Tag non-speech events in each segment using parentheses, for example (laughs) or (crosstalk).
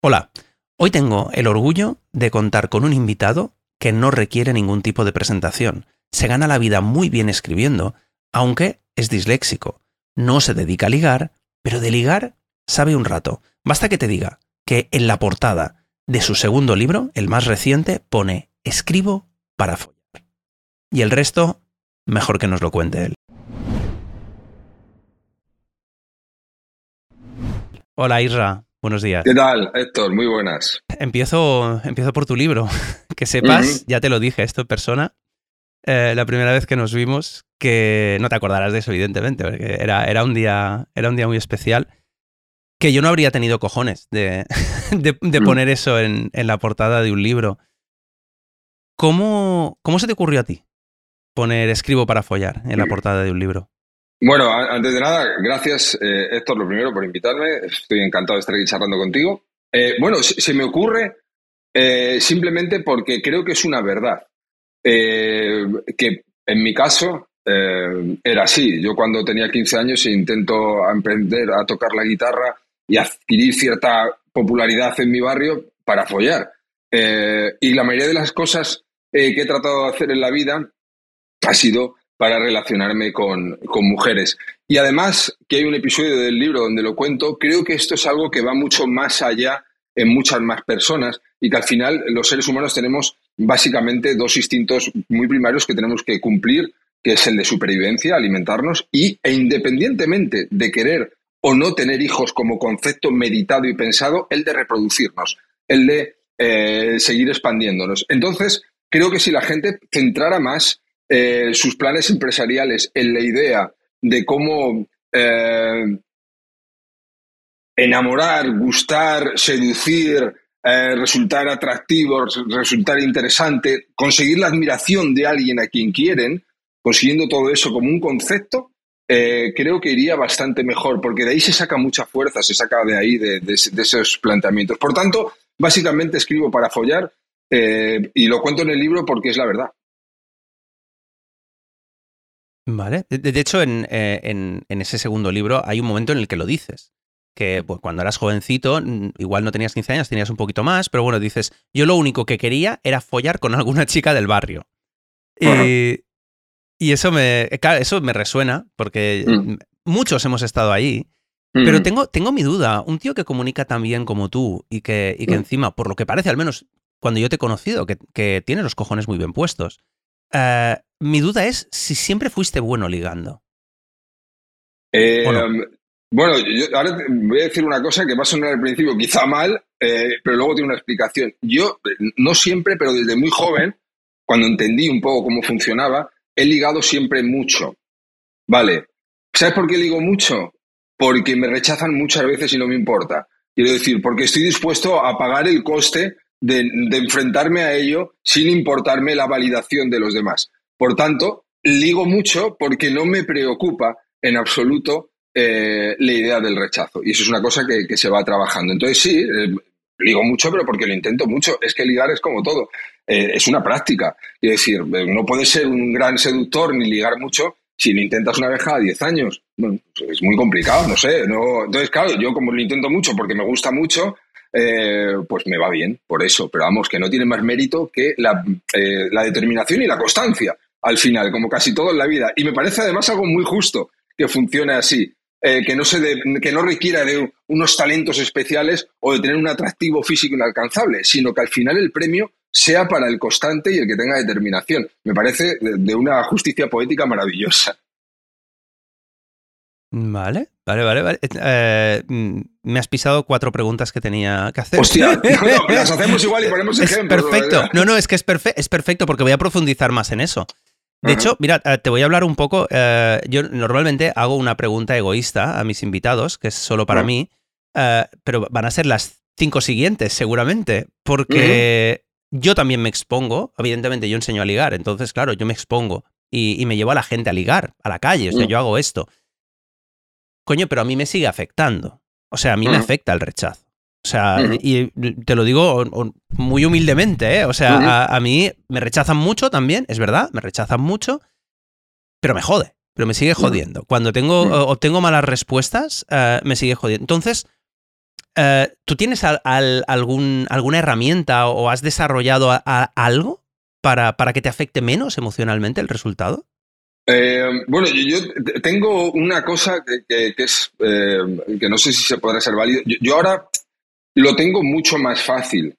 Hola, hoy tengo el orgullo de contar con un invitado que no requiere ningún tipo de presentación. Se gana la vida muy bien escribiendo, aunque es disléxico. No se dedica a ligar, pero de ligar sabe un rato. Basta que te diga que en la portada de su segundo libro, el más reciente, pone escribo para follar. Y el resto, mejor que nos lo cuente él. Hola Isra, buenos días. ¿Qué tal, Héctor? Muy buenas. Empiezo, empiezo por tu libro. (laughs) Que sepas, ya te lo dije esto en persona, eh, la primera vez que nos vimos, que no te acordarás de eso, evidentemente, porque era, era, un, día, era un día muy especial, que yo no habría tenido cojones de, (laughs) de, mm. poner eso en, en, la portada de un libro. ¿Cómo, ¿Cómo se te ocurrió a ti poner escribo para follar en la mm. portada de un libro? Bueno, antes de nada, gracias eh, Héctor, lo primero por invitarme. Estoy encantado de estar aquí charlando contigo. Eh, bueno, se, me ocurre eh, simplemente porque creo que es una verdad. que en mi caso era así. Yo cuando tenía 15 años intento aprender a tocar la guitarra y adquirir cierta popularidad en mi barrio para follar. y la mayoría de las cosas que he tratado de hacer en la vida ha sido para relacionarme con, mujeres. Y además, que hay un episodio del libro donde lo cuento, creo que esto es algo que va mucho más allá en muchas más personas y que al final los seres humanos tenemos básicamente dos instintos muy primarios que tenemos que cumplir, que es el de supervivencia, alimentarnos, y, e independientemente de querer o no tener hijos como concepto meditado y pensado, el de reproducirnos, el de eh, seguir expandiéndonos. Entonces, creo que si la gente centrara más eh, sus planes empresariales en la idea de cómo eh, enamorar, gustar, seducir, eh, resultar atractivo, resultar interesante, conseguir la admiración de alguien a quien quieren, consiguiendo todo eso como un concepto, creo que iría bastante mejor, porque de ahí se saca mucha fuerza, se saca de ahí, de, de esos planteamientos. Por tanto, básicamente escribo para follar y lo cuento en el libro porque es la verdad. Vale. De, hecho, eh, en, ese segundo libro hay un momento en el que lo dices. Que pues, cuando eras jovencito, igual no tenías 15 años, tenías un poquito más, pero bueno, dices, yo lo único que quería era follar con alguna (laughs) chica del barrio. Y, eso me, eso me resuena, porque mm. muchos hemos estado ahí. Pero mm. tengo, tengo mi duda. Un tío que comunica tan bien como tú y que, y que mm. encima, por lo que parece, al menos cuando yo te he conocido, que, que tiene los cojones muy bien puestos. Eh, mi duda es si siempre fuiste bueno ligando. Eh, bueno, yo ahora voy a decir una cosa que va a sonar al principio quizá mal, eh, pero luego tiene una explicación. Yo, no siempre, pero desde muy joven, cuando entendí un poco cómo funcionaba, he ligado siempre mucho. Vale. ¿Sabes por qué ligo mucho? Porque me rechazan muchas veces y no me importa. Quiero decir, porque estoy dispuesto a pagar el coste de, enfrentarme a ello sin importarme la validación de los demás. Por tanto, ligo mucho porque no me preocupa en absoluto eh, la idea del rechazo. Y eso es una cosa que, se va trabajando. Entonces, sí, eh, ligo mucho, pero porque lo intento mucho. Es que ligar es como todo. Eh, es una práctica. Es decir, no puedes ser un gran seductor ni ligar mucho si lo intentas una vez a 10 años. Pues es muy complicado, no sé. No... Entonces, claro, yo como lo intento mucho porque me gusta mucho, eh, pues me va bien por eso. Pero vamos, que no tiene más mérito que la, eh, determinación y la constancia al final, como casi todo en la vida. Y me parece además algo muy justo que funcione así. Eh, que, no se que no requiera de unos talentos especiales o de tener un atractivo físico inalcanzable, sino que al final el premio sea para el constante y el que tenga determinación. Me parece de una justicia poética maravillosa. Vale, vale, vale. vale. Eh, mm, me has pisado cuatro preguntas que tenía que hacer. Hostia, (laughs) las hacemos igual y ponemos ejemplos. Perfecto. No, no, es que es, es perfecto porque voy a profundizar más en eso. De hecho, mira, eh, te voy a hablar un poco. Eh, yo normalmente hago una pregunta egoísta a mis invitados, que es solo para mí, pero van a ser las cinco siguientes, seguramente, porque yo también me expongo. Evidentemente, yo enseño a ligar, entonces, claro, yo me expongo y, me llevo a la gente a ligar, a la calle. O sea, mm. yo hago esto coño, pero a mí me sigue afectando. O sea, a mí me afecta el rechazo. O sea, y te lo digo muy humildemente, ¿eh? O sea, a, mí me rechazan mucho también, es verdad, me rechazan mucho, pero me jode, pero me sigue jodiendo. Cuando tengo, obtengo malas respuestas, eh, me sigue jodiendo. Entonces, Eh, ¿Tú tienes algún, alguna herramienta o has desarrollado algo para, para, que te afecte menos emocionalmente el resultado? Eh, bueno, yo, tengo una cosa que, es eh, que no sé si se podrá ser válido. Yo, ahora lo tengo mucho más fácil.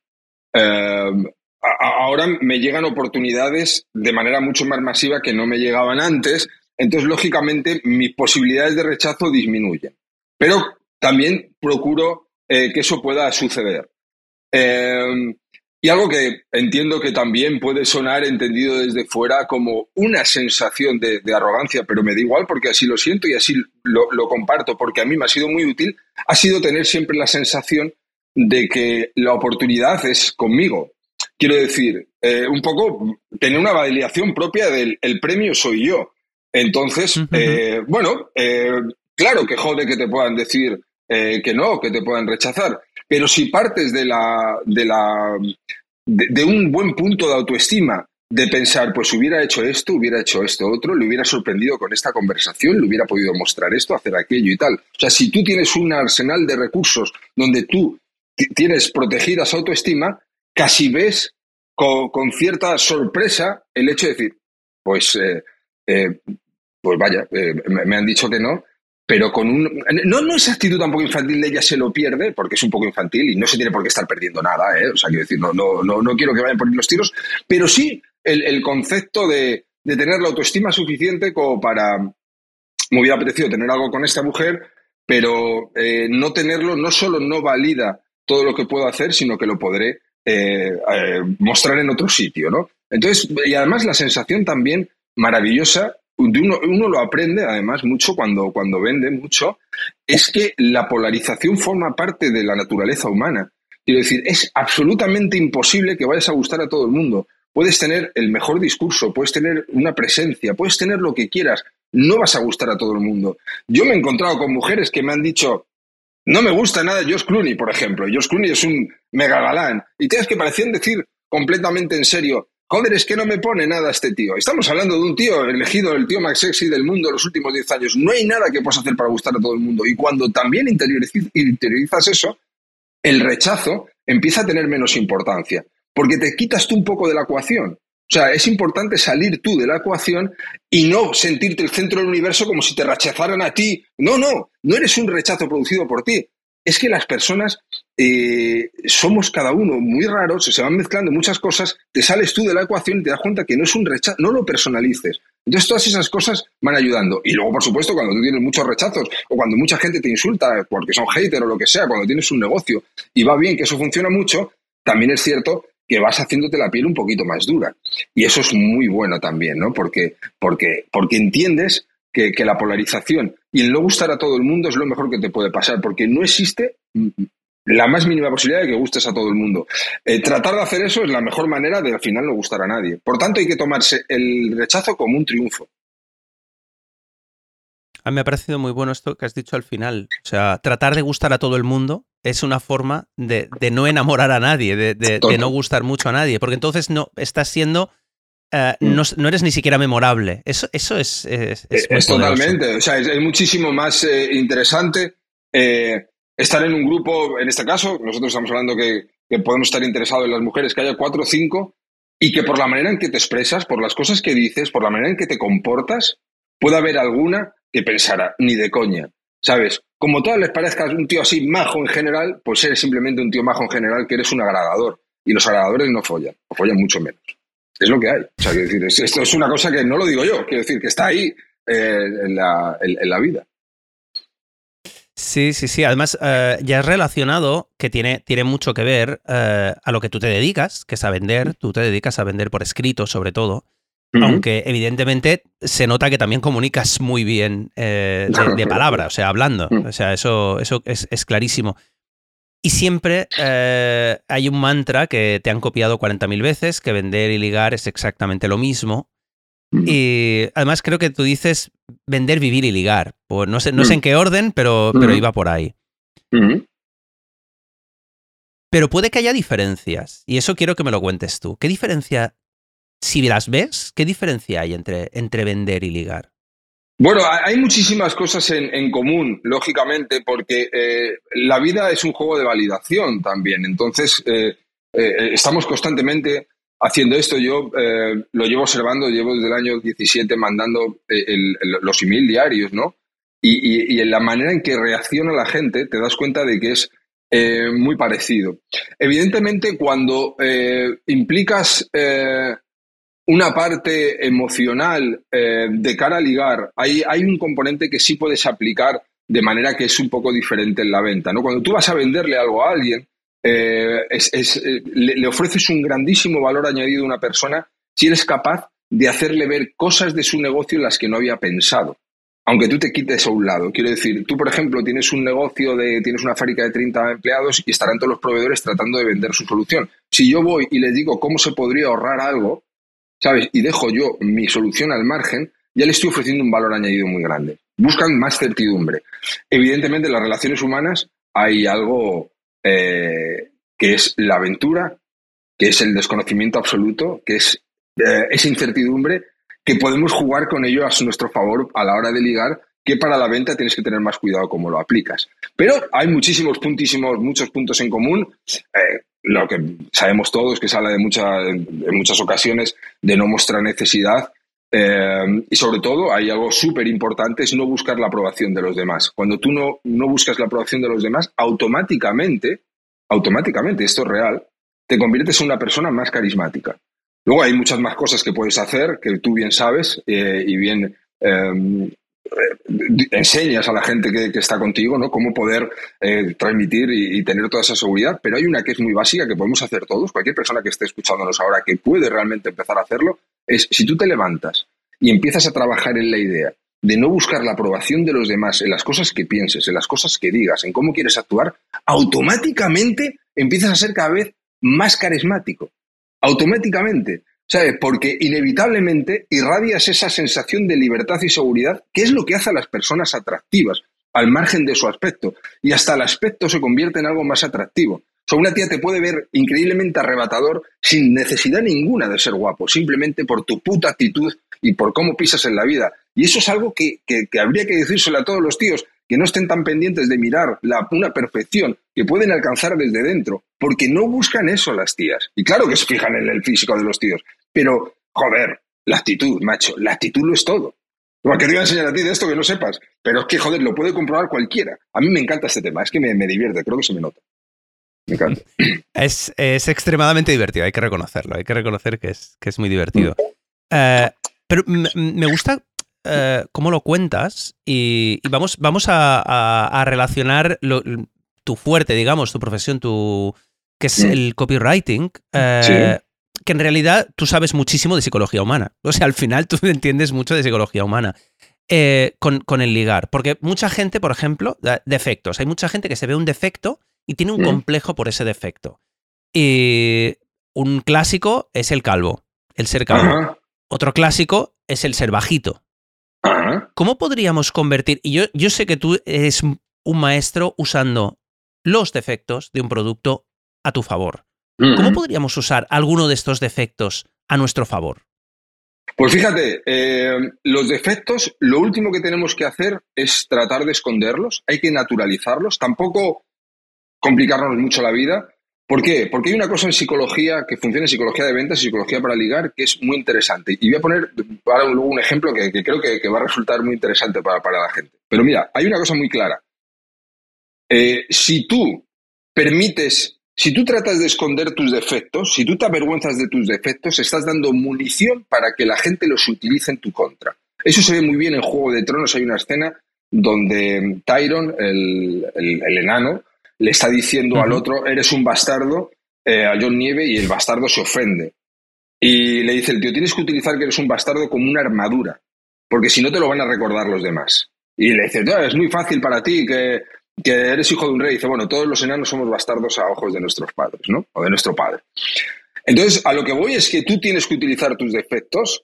ahora me llegan oportunidades de manera mucho más masiva que no me llegaban antes. Entonces, lógicamente, mis posibilidades de rechazo disminuyen. Pero también procuro eh, que eso pueda suceder. Y algo que entiendo que también puede sonar entendido desde fuera como una sensación de, arrogancia, pero me da igual porque así lo siento y así lo, comparto, porque a mí me ha sido muy útil, ha sido tener siempre la sensación de que la oportunidad es conmigo. Quiero decir, eh, un poco tener una validación propia del el premio soy yo. Entonces, eh, bueno, claro que jode que te puedan decir eh, que no, que te puedan rechazar. Pero si partes de, la, de, la, de, un buen punto de autoestima, de pensar, pues hubiera hecho esto, hubiera hecho esto otro, le hubiera sorprendido con esta conversación, le hubiera podido mostrar esto, hacer aquello y tal. O sea, si tú tienes un arsenal de recursos donde tú tienes protegida esa autoestima, casi ves con, cierta sorpresa el hecho de decir, pues, eh, eh, pues vaya, me, han dicho que no, pero con un... No, no esa actitud tampoco infantil de ella se lo pierde, porque es un poco infantil y no se tiene por qué estar perdiendo nada, ¿eh? O sea, quiero decir, no, no, no, no quiero que vayan por los tiros, pero sí el, concepto de, tener la autoestima suficiente como para... Me hubiera apetecido tener algo con esta mujer, pero eh, no tenerlo no solo no valida todo lo que puedo hacer, sino que lo podré eh, eh, mostrar en otro sitio, ¿no? Entonces, y además la sensación también maravillosa uno, lo aprende además mucho cuando, cuando vende mucho, es que la polarización forma parte de la naturaleza humana. Quiero decir, es absolutamente imposible que vayas a gustar a todo el mundo. Puedes tener el mejor discurso, puedes tener una presencia, puedes tener lo que quieras, no vas a gustar a todo el mundo. Yo me he encontrado con mujeres que me han dicho, no me gusta nada Josh Clooney, por ejemplo. Josh Clooney es un mega galán. Y tienes que parecían decir completamente en serio, Joder, es que no me pone nada este tío. Estamos hablando de un tío elegido, el tío más sexy del mundo en los últimos 10 años. No hay nada que puedas hacer para gustar a todo el mundo. Y cuando también interiorizas eso, el rechazo empieza a tener menos importancia. Porque te quitas tú un poco de la ecuación. O sea, es importante salir tú de la ecuación y no sentirte el centro del universo como si te rechazaran a ti. No, no, no eres un rechazo producido por ti es que las personas eh, somos cada uno muy raros, se van mezclando muchas cosas, te sales tú de la ecuación y te das cuenta que no es un rechazo, no lo personalices. Entonces todas esas cosas van ayudando. Y luego, por supuesto, cuando tú tienes muchos rechazos o cuando mucha gente te insulta porque son hater o lo que sea, cuando tienes un negocio y va bien, que eso funciona mucho, también es cierto que vas haciéndote la piel un poquito más dura. Y eso es muy bueno también, ¿no? Porque, porque, porque entiendes que, la polarización y el no gustar a todo el mundo es lo mejor que te puede pasar, porque no existe la más mínima posibilidad de que gustes a todo el mundo. Eh, tratar de hacer eso es la mejor manera de al final no gustar a nadie. Por tanto, hay que tomarse el rechazo como un triunfo. A mí me ha parecido muy bueno esto que has dicho al final. O sea, tratar de gustar a todo el mundo es una forma de, no enamorar a nadie, de, de, no gustar mucho a nadie, porque entonces no estás siendo eh, mm. no, eres ni siquiera memorable. Eso, eso es. Es, es, totalmente. O sea, es, muchísimo más eh, interesante eh, estar en un grupo, en este caso, nosotros estamos hablando que, podemos estar interesados en las mujeres, que haya cuatro o cinco, y que por la manera en que te expresas, por las cosas que dices, por la manera en que te comportas, pueda haber alguna que pensara, ni de coña. ¿Sabes? Como todas les parezcas un tío así majo en general, pues eres simplemente un tío majo en general que eres un agradador. Y los agradadores no follan, o follan mucho menos es lo que hay. O sea, quiero decir, esto es una cosa que no lo digo yo, quiero decir, que está ahí eh, en, la, vida. Sí, sí, sí. Además, eh, ya es relacionado que tiene, tiene mucho que ver eh, a lo que tú te dedicas, que es a vender. Tú te dedicas a vender por escrito, sobre todo. Aunque evidentemente se nota que también comunicas muy bien de, (laughs) palabra, o sea, hablando. Mm. O sea, eso, eso es, es clarísimo. Y siempre eh, hay un mantra que te han copiado 40.000 veces, que vender y ligar es exactamente lo mismo. Y además creo que tú dices vender, vivir y ligar. Pues no sé, no sé en qué orden, pero, pero iba por ahí. Pero puede que haya diferencias. Y eso quiero que me lo cuentes tú. ¿Qué diferencia, si las ves, qué diferencia hay entre, entre vender y ligar? Bueno, hay muchísimas cosas en, común, lógicamente, porque eh, la vida es un juego de validación también. Entonces, eh, eh, estamos constantemente haciendo esto. Yo lo llevo observando, llevo desde el año 17 mandando los email diarios, ¿no? Y, y, en la manera en que reacciona la gente, te das cuenta de que es muy parecido. Evidentemente, cuando implicas una parte emocional eh, de cara a ligar, hay, hay un componente que sí puedes aplicar de manera que es un poco diferente en la venta. ¿no? Cuando tú vas a venderle algo a alguien, eh, eh, le, ofreces un grandísimo valor añadido a una persona si eres capaz de hacerle ver cosas de su negocio en las que no había pensado. Aunque tú te quites a un lado. Quiero decir, tú, por ejemplo, tienes un negocio de, tienes una fábrica de 30 empleados y estarán todos los proveedores tratando de vender su solución. Si yo voy y les digo cómo se podría ahorrar algo, ¿sabes? Y dejo yo mi solución al margen, ya le estoy ofreciendo un valor añadido muy grande. Buscan más certidumbre. Evidentemente, en las relaciones humanas hay algo eh, que es la aventura, que es el desconocimiento absoluto, que es eh, esa incertidumbre, que podemos jugar con ello a nuestro favor a la hora de ligar, que para la venta tienes que tener más cuidado cómo lo aplicas. Pero hay muchísimos puntísimos, muchos puntos en común. Eh, lo que sabemos todos, que se habla de muchas, en muchas ocasiones de no mostrar necesidad. Eh, y sobre todo, hay algo súper importante, es no buscar la aprobación de los demás. Cuando tú no, no buscas la aprobación de los demás, automáticamente, automáticamente, esto es real, te conviertes en una persona más carismática. Luego hay muchas más cosas que puedes hacer, que tú bien sabes eh, y bien eh, enseñas a la gente que, está contigo, ¿no? Cómo poder eh, transmitir y, tener toda esa seguridad. Pero hay una que es muy básica que podemos hacer todos. Cualquier persona que esté escuchándonos ahora que puede realmente empezar a hacerlo es si tú te levantas y empiezas a trabajar en la idea de no buscar la aprobación de los demás en las cosas que pienses, en las cosas que digas, en cómo quieres actuar, automáticamente empiezas a ser cada vez más carismático. Automáticamente. ¿sabes? Porque inevitablemente irradias esa sensación de libertad y seguridad, que es lo que hace a las personas atractivas, al margen de su aspecto. Y hasta el aspecto se convierte en algo más atractivo. O sea, una tía te puede ver increíblemente arrebatador sin necesidad ninguna de ser guapo, simplemente por tu puta actitud y por cómo pisas en la vida. Y eso es algo que, que habría que decírselo a todos los tíos que no estén tan pendientes de mirar la, una perfección que pueden alcanzar desde dentro, porque no buscan eso las tías. Y claro que se fijan en el físico de los tíos, pero, joder, la actitud, macho, la actitud lo es todo. Porque te iba a enseñar a ti de esto que no sepas, pero es que, joder, lo puede comprobar cualquiera. A mí me encanta este tema, es que me, divierte, creo que se me nota. Me encanta. Es, extremadamente divertido, hay que reconocerlo, hay que reconocer que es, que es muy divertido. Eh, pero me gusta eh, cómo lo cuentas y, vamos, vamos a, relacionar tu fuerte, digamos, tu profesión, tu, que es mm. el copywriting. Eh, que en realidad tú sabes muchísimo de psicología humana. O sea, al final tú (laughs) entiendes mucho de psicología humana. Eh, con, con, el ligar. Porque mucha gente, por ejemplo, defectos. Hay mucha gente que se ve un defecto y tiene un mm. complejo por ese defecto. Y un clásico es el calvo, el ser calvo. Otro clásico es el ser bajito. ¿Cómo podríamos convertir? Y yo, yo sé que tú eres un maestro usando los defectos de un producto a tu favor. ¿Cómo podríamos usar alguno de estos defectos a nuestro favor? Pues fíjate, eh, los defectos, lo último que tenemos que hacer es tratar de esconderlos, hay que naturalizarlos, tampoco complicarnos mucho la vida, ¿Por qué? Porque hay una cosa en psicología que funciona en psicología de ventas y psicología para ligar que es muy interesante. Y voy a poner ahora luego un ejemplo que, creo que, va a resultar muy interesante para, la gente. Pero mira, hay una cosa muy clara. Eh, si tú permites, si tú tratas de esconder tus defectos, si tú te avergüenzas de tus defectos, estás dando munición para que la gente los utilice en tu contra. Eso se ve muy bien en Juego de Tronos. Hay una escena donde Tyron, el enano, le está diciendo al otro, eres un bastardo, eh, a John Nieve, y el bastardo se ofende. Y le dice el tío, tienes que utilizar que eres un bastardo como una armadura, porque si no te lo van a recordar los demás. Y le dice, es muy fácil para ti que, que eres hijo de un rey. Y dice, bueno, todos los enanos somos bastardos a ojos de nuestros padres, ¿no? O de nuestro padre. Entonces, a lo que voy es que tú tienes que utilizar tus defectos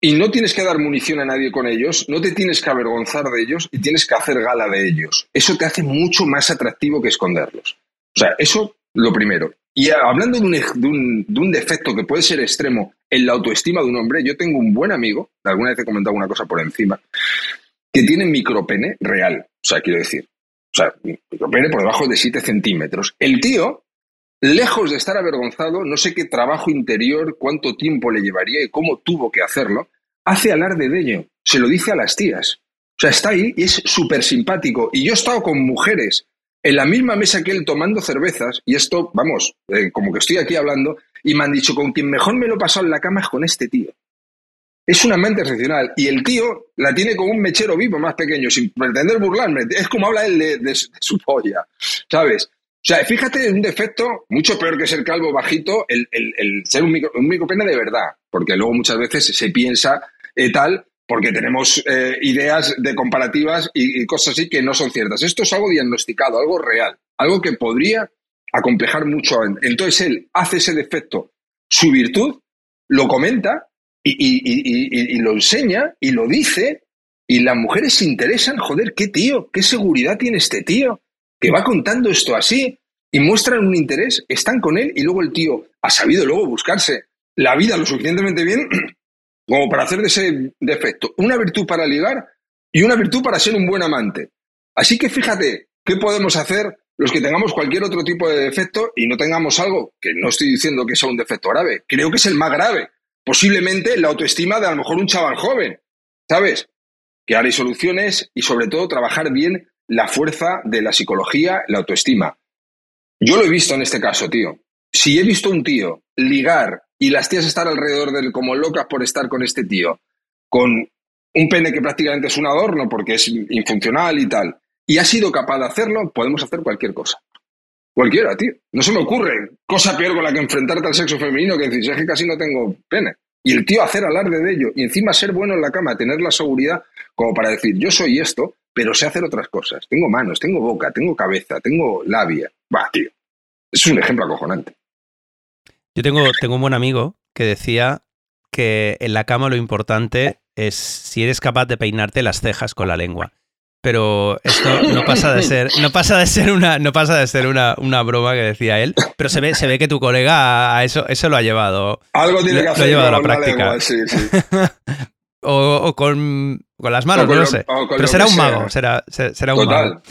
y no tienes que dar munición a nadie con ellos, no te tienes que avergonzar de ellos y tienes que hacer gala de ellos. Eso te hace mucho más atractivo que esconderlos. O sea, eso lo primero. Y hablando de un, de un defecto que puede ser extremo en la autoestima de un hombre, yo tengo un buen amigo, alguna vez he comentado una cosa por encima, que tiene micropene real. O sea, quiero decir, o sea, micropene por debajo de 7 centímetros. El tío, lejos de estar avergonzado, no sé qué trabajo interior, cuánto tiempo le llevaría y cómo tuvo que hacerlo, hace alarde de ello. Se lo dice a las tías. O sea, está ahí y es súper simpático. Y yo he estado con mujeres en la misma mesa que él tomando cervezas, y esto, vamos, eh, como que estoy aquí hablando, y me han dicho, con quien mejor me lo he pasado en la cama es con este tío. Es una mente excepcional. Y el tío la tiene con un mechero vivo más pequeño, sin pretender burlarme. Es como habla él de, su polla, ¿sabes? O sea, fíjate, un defecto mucho peor que ser calvo bajito, el, ser un, micro, un micropene de verdad. Porque luego muchas veces se piensa eh, tal, porque tenemos eh, ideas de comparativas y, y, cosas así que no son ciertas. Esto es algo diagnosticado, algo real, algo que podría acomplejar mucho. Entonces él hace ese defecto su virtud, lo comenta y, lo enseña y lo dice y las mujeres se interesan, joder, qué tío, qué seguridad tiene este tío, que va contando esto así y muestran un interés, están con él y luego el tío ha sabido luego buscarse la vida lo suficientemente bien (clears throat) como para hacer de ese defecto una virtud para ligar y una virtud para ser un buen amante. Así que fíjate, ¿qué podemos hacer los que tengamos cualquier otro tipo de defecto y no tengamos algo, que no estoy diciendo que sea un defecto grave, creo que es el más grave, posiblemente la autoestima de a lo mejor un chaval joven, ¿sabes? Que hay soluciones y sobre todo trabajar bien la fuerza de la psicología, la autoestima. Yo lo he visto en este caso, tío. Si he visto un tío ligar y las tías estar alrededor de él como locas por estar con este tío, con un pene que prácticamente es un adorno porque es infuncional y tal, y ha sido capaz de hacerlo, podemos hacer cualquier cosa. Cualquiera, tío. No se me ocurre cosa peor con la que enfrentarte al sexo femenino que decir, es que casi no tengo pene. Y el tío hacer alarde de ello y encima ser bueno en la cama, tener la seguridad como para decir, yo soy esto, pero sé hacer otras cosas. Tengo manos, tengo boca, tengo cabeza, tengo labia. Va, tío. Es un ejemplo acojonante. Yo tengo, tengo un buen amigo que decía que en la cama lo importante es si eres capaz de peinarte las cejas con la lengua pero esto no pasa de ser, no pasa de ser una, no pasa de ser una, una broma que decía él, pero se ve, se ve que tu colega a eso, eso lo ha llevado. Algo tiene que hacer. Lo ha llevado a la práctica. sí, sí. (laughs) o, con, con, las manos, no lo sé. Pero será un mago, será, será un mago.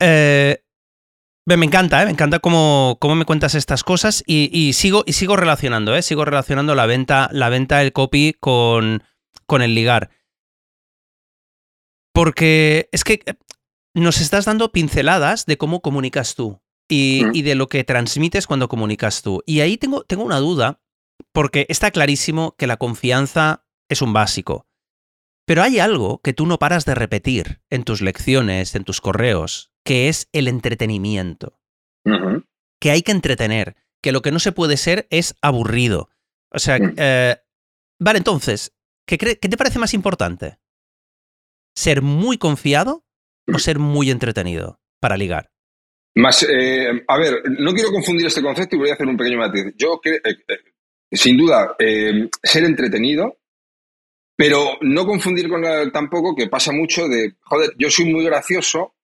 Eh, me encanta, ¿eh? me encanta cómo, cómo, me cuentas estas cosas y, y, sigo, y sigo relacionando, ¿eh? sigo relacionando la venta, la venta del copy con, con el ligar. Porque es que eh, nos estás dando pinceladas de cómo comunicas tú y, y, de lo que transmites cuando comunicas tú. Y ahí tengo, tengo una duda, porque está clarísimo que la confianza es un básico. Pero hay algo que tú no paras de repetir en tus lecciones, en tus correos, que es el entretenimiento. Que hay que entretener, que lo que no se puede ser es aburrido. O sea, mm. eh, vale, entonces, ¿qué, ¿qué te parece más importante? ser muy confiado o ser muy entretenido para ligar? Más, eh, a ver, no quiero confundir este concepto y voy a hacer un pequeño matiz. Yo, eh, eh, sin duda, ser entretenido, pero no confundir con tampoco que pasa mucho de, joder, yo soy muy gracioso,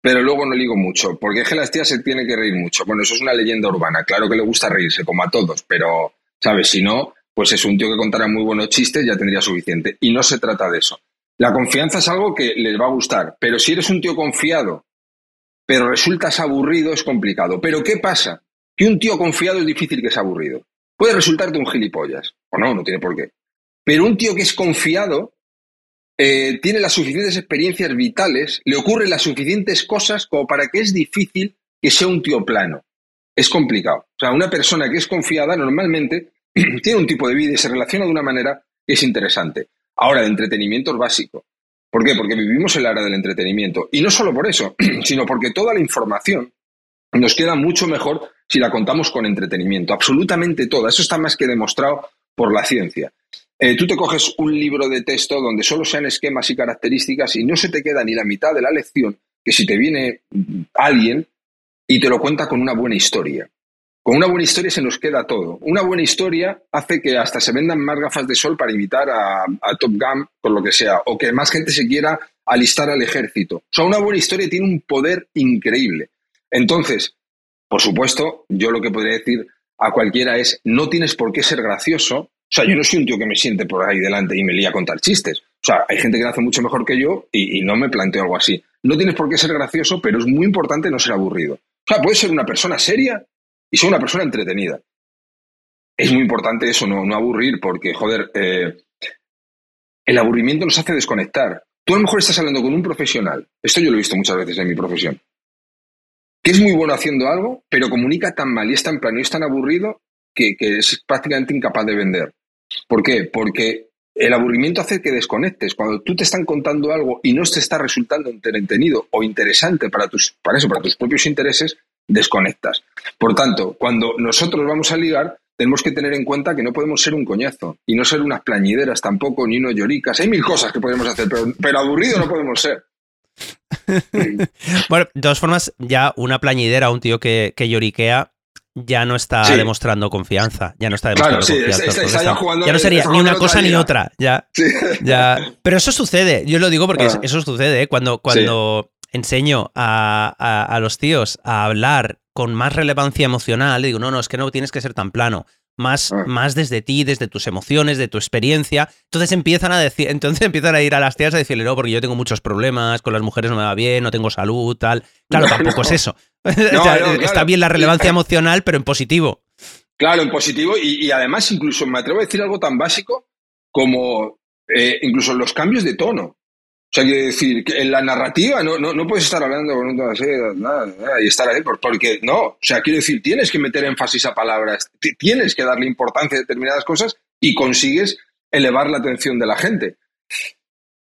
pero luego no ligo mucho, porque es que las tías se tienen que reír mucho. Bueno, eso es una leyenda urbana, claro que le gusta reírse, como a todos, pero, ¿sabes? Si no, pues es un tío que contara muy buenos chistes, ya tendría suficiente. Y no se trata de eso. La confianza es algo que les va a gustar, pero si eres un tío confiado, pero resultas aburrido, es complicado. Pero ¿qué pasa? Que un tío confiado es difícil que sea aburrido. Puede resultarte un gilipollas, o no, no tiene por qué. Pero un tío que es confiado eh, tiene las suficientes experiencias vitales, le ocurren las suficientes cosas como para que es difícil que sea un tío plano. Es complicado. O sea, una persona que es confiada normalmente (clears throat) tiene un tipo de vida y se relaciona de una manera que es interesante. Ahora, el entretenimiento es básico. ¿Por qué? Porque vivimos en la era del entretenimiento. Y no solo por eso, (clears throat) sino porque toda la información nos queda mucho mejor si la contamos con entretenimiento. Absolutamente toda. Eso está más que demostrado por la ciencia. Eh, tú te coges un libro de texto donde solo sean esquemas y características y no se te queda ni la mitad de la lección que si te viene alguien y te lo cuenta con una buena historia. Con una buena historia se nos queda todo. Una buena historia hace que hasta se vendan más gafas de sol para invitar a, Top Gun, por lo que sea, o que más gente se quiera alistar al ejército. O sea, una buena historia tiene un poder increíble. Entonces, por supuesto, yo lo que podría decir a cualquiera es, no tienes por qué ser gracioso. O sea, yo no soy un tío que me siente por ahí delante y me lía a contar chistes. O sea, hay gente que lo hace mucho mejor que yo y, no me planteo algo así. No tienes por qué ser gracioso, pero es muy importante no ser aburrido. O sea, puedes ser una persona seria y ser una persona entretenida. Es muy importante eso, no, no aburrir, porque, joder, eh, el aburrimiento nos hace desconectar. Tú a lo mejor estás hablando con un profesional, esto yo lo he visto muchas veces en mi profesión, que es muy bueno haciendo algo, pero comunica tan mal y es tan plano y es tan aburrido que, es prácticamente incapaz de vender. ¿Por qué? Porque el aburrimiento hace que desconectes. Cuando tú te están contando algo y no te está resultando entretenido o interesante para tus, para eso, para tus propios intereses, desconectas. Por tanto, cuando nosotros vamos a ligar, tenemos que tener en cuenta que no podemos ser un coñazo y no ser unas plañideras tampoco, ni unos lloricas. Hay mil cosas que podemos hacer, pero, pero aburrido no podemos ser. (laughs) bueno, de todas formas, ya una plañidera, un tío que, que lloriquea, ya no está demostrando confianza. Ya no está demostrando confianza. ya, no sería ni una cosa ni otra. Ya, (laughs) ya. Pero eso sucede. Yo lo digo porque ah. eso sucede. ¿eh? Cuando, cuando enseño a, a, los tíos a hablar con más relevancia emocional, digo, no, no, es que no tienes que ser tan plano. Más, ah. más desde ti, desde tus emociones, de tu experiencia. Entonces empiezan a decir, entonces (laughs) empiezan a ir a las tías a decirle, no, porque yo tengo muchos problemas, con las mujeres no me va bien, no tengo salud, tal. Claro, (laughs) tampoco es eso. (laughs) Está bien la relevancia emocional, pero en positivo. Claro, en positivo y, además incluso me atrevo a decir algo tan básico como eh, incluso los cambios de tono. O sea, quiero decir, que en la narrativa no, no, no puedes estar hablando con un tono así y estar ahí, porque no. O sea, quiero decir, tienes que meter énfasis a palabras, tienes que darle importancia a determinadas cosas y consigues elevar la atención de la gente.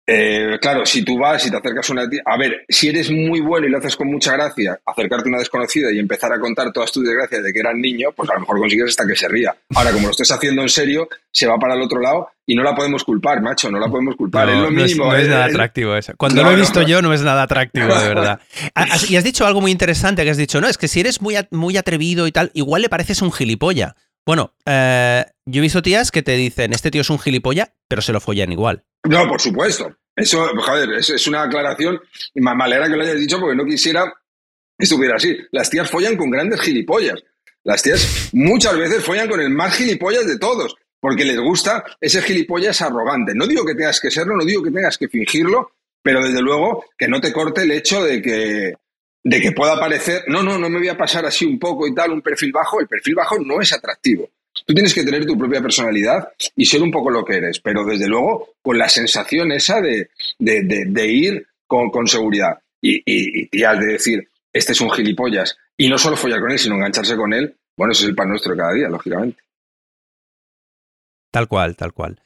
Eh, claro, si tú vas y te acercas a una tía, a ver, si eres muy bueno y lo haces con mucha gracia, acercarte a una desconocida y empezar a contar todas tus desgracias de que eras niño, pues a lo mejor consigues hasta que se ría. Ahora, como lo estés haciendo en serio, se va para el otro lado y no la podemos culpar, macho, no la podemos culpar. es lo mínimo. No es, nada atractivo eso. Cuando lo he visto yo, no es nada atractivo, de verdad. (laughs) Y has dicho algo muy interesante que has dicho, no, es que si eres muy, muy atrevido y tal, igual le pareces un gilipollas. Bueno, eh, yo he visto tías que te dicen, este tío es un gilipollas, pero se lo follan igual. No, por supuesto. Eso, joder, es, una aclaración. Me alegra que lo hayas dicho porque no quisiera que estuviera así. Las tías follan con grandes gilipollas. Las tías muchas veces follan con el más gilipollas de todos, porque les gusta ese gilipollas arrogante. No digo que tengas que serlo, no digo que tengas que fingirlo, pero desde luego que no te corte el hecho de que, de que pueda parecer, no, no, no me voy a pasar así un poco y tal, un perfil bajo. El perfil bajo no es atractivo. Tú tienes que tener tu propia personalidad y ser un poco lo que eres, pero desde luego con la sensación esa de, ir con, seguridad. Y, y, y de decir, este es un gilipollas, y no solo follar con él, sino engancharse con él, bueno, eso es el pan nuestro de cada día, lógicamente. Tal cual, tal cual.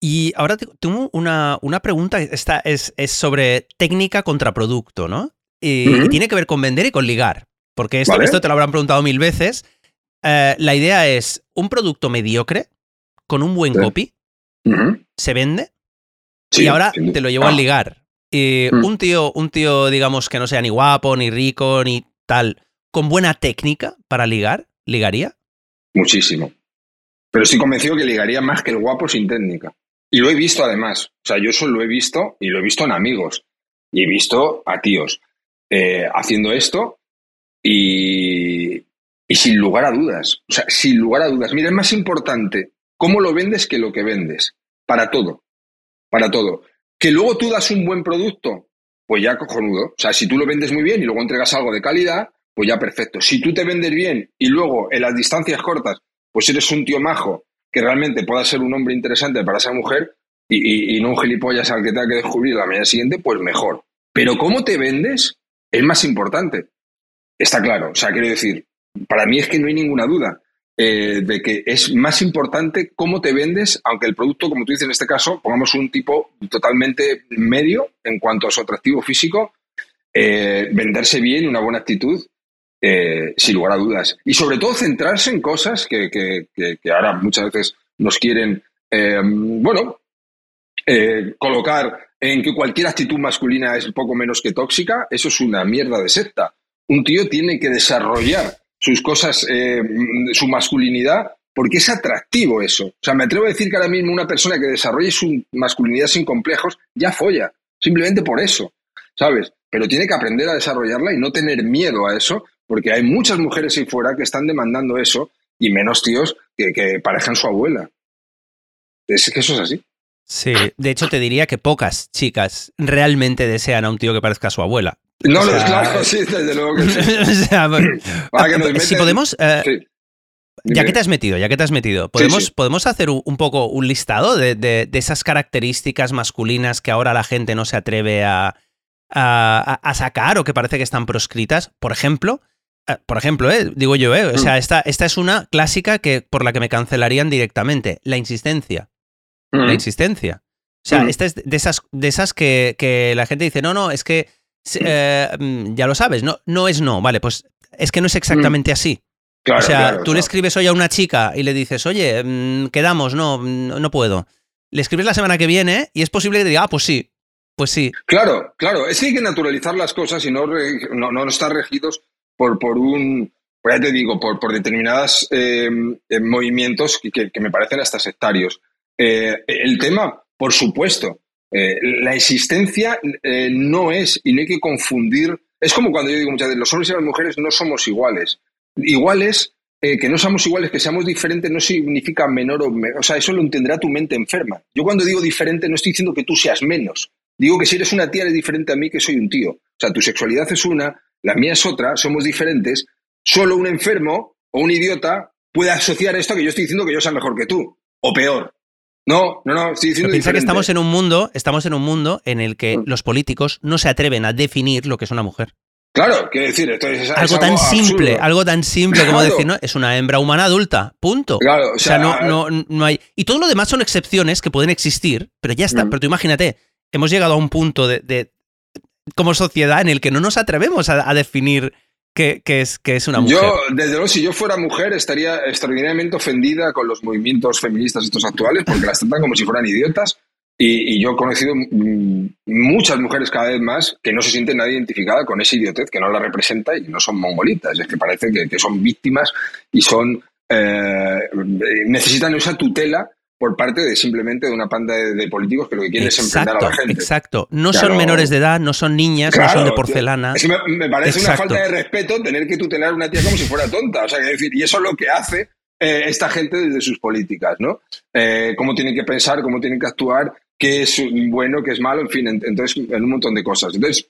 Y ahora tengo una, una pregunta, esta es, es, sobre técnica contra producto, ¿no? Y, tiene que ver con vender y con ligar, porque esto, esto te lo habrán preguntado mil veces. Eh, la idea es un producto mediocre con un buen copy, se vende y ahora te lo llevo a ah. ligar. Y mm. un tío, un tío, digamos, que no sea ni guapo, ni rico, ni tal, con buena técnica para ligar, ¿ligaría? Muchísimo. Pero estoy convencido que ligaría más que el guapo sin técnica. Y lo he visto además. O sea, yo eso lo he visto y lo he visto en amigos. Y he visto a tíos eh, haciendo esto y, y sin lugar a dudas, o sea, sin lugar a dudas. Mira, es más importante cómo lo vendes que lo que vendes. Para todo. Para todo. Que luego tú das un buen producto, pues ya cojonudo. O sea, si tú lo vendes muy bien y luego entregas algo de calidad, pues ya perfecto. Si tú te vendes bien y luego en las distancias cortas, pues eres un tío majo que realmente pueda ser un hombre interesante para esa mujer y, no un gilipollas al que tenga que descubrir la mañana siguiente, pues mejor. Pero cómo te vendes es más importante. Está claro. O sea, quiero decir, para mí es que no hay ninguna duda eh, de que es más importante cómo te vendes, aunque el producto, como tú dices en este caso, pongamos un tipo totalmente medio en cuanto a su atractivo físico, eh, venderse bien, una buena actitud, eh, sin lugar a dudas. Y sobre todo centrarse en cosas que, que ahora muchas veces nos quieren, bueno, colocar en que cualquier actitud masculina es poco menos que tóxica, eso es una mierda de secta. Un tío tiene que desarrollar sus cosas, eh, su masculinidad, porque es atractivo eso. O sea, me atrevo a decir que ahora mismo una persona que desarrolle su masculinidad sin complejos ya folla, simplemente por eso, ¿sabes? Pero tiene que aprender a desarrollarla y no tener miedo a eso, porque hay muchas mujeres ahí fuera que están demandando eso y menos tíos que, que parejan su abuela. Es que eso es así. Sí, de hecho te diría que pocas chicas realmente desean a un tío que parezca a su abuela. No, no, claro, sí, desde luego que sí. (laughs) o sea, si podemos... Eh, ya que te has metido, ya que te has metido, ¿podemos, ¿podemos hacer un, poco un listado de, esas características masculinas que ahora la gente no se atreve a, a, sacar o que parece que están proscritas? Por ejemplo, eh, por ejemplo, eh, digo yo, o sea, mm. esta, esta es una clásica que, por la que me cancelarían directamente, la insistencia la mm. insistencia. O sea, mm. esta es de esas, de esas que, la gente dice, no, no, es que eh, mm, ya lo sabes, no, no es no, vale, pues es que no es exactamente así. o sea, tú le escribes hoy a una chica y le dices, oye, quedamos, no, no puedo. Le escribes la semana que viene y es posible que te diga, ah, pues sí, pues sí. Claro, claro, es que hay que naturalizar las cosas y no, no, no estar regidos por, por un, pues ya te digo, por, por determinados eh, eh, movimientos que, que, me parecen hasta sectarios. Eh, el tema, por supuesto, eh, la existencia eh, no es, y no hay que confundir, es como cuando yo digo muchas veces, los hombres y las mujeres no somos iguales. Iguales, que no somos iguales, que seamos diferentes, no significa menor o menor, o sea, eso lo entenderá tu mente enferma. Yo cuando digo diferente no estoy diciendo que tú seas menos, digo que si eres una tía eres diferente a mí que soy un tío. O sea, tu sexualidad es una, la mía es otra, somos diferentes, solo un enfermo o un idiota puede asociar esto a que yo estoy diciendo que yo sea mejor que tú, o peor. No, no, no, estoy diciendo Piensa que estamos en un mundo, estamos en un mundo en el que mm. los políticos no se atreven a definir lo que es una mujer. Claro, quiero decir, esto es, algo, tan simple, algo tan simple como decir, no, es una hembra humana adulta, punto. Claro, o sea, no, no, no hay. Y todo lo demás son excepciones que pueden existir, pero ya está. Mm. Pero tú imagínate, hemos llegado a un punto de, como sociedad en el que no nos atrevemos a definir que, es, que es una mujer. Yo, desde luego, si yo fuera mujer, estaría extraordinariamente ofendida con los movimientos feministas estos actuales, porque las tratan como si fueran idiotas. Y, yo he conocido mm, muchas mujeres cada vez más que no se sienten nada identificada con esa idiotez, que no la representa y no son mongolitas. Es que parece que, son víctimas y son eh, necesitan esa tutela por parte de simplemente de una panda de, políticos que lo que quieren es enfrentar a la gente. Exacto. No son menores de edad, no son niñas, no son de porcelana. me, parece una falta de respeto tener que tutelar a una tía como si fuera tonta. O sea, decir, y eso es lo que hace eh, esta gente desde sus políticas, ¿no? Eh, cómo tienen que pensar, cómo tienen que actuar, qué es bueno, qué es malo, en fin, entonces, en un montón de cosas. Entonces,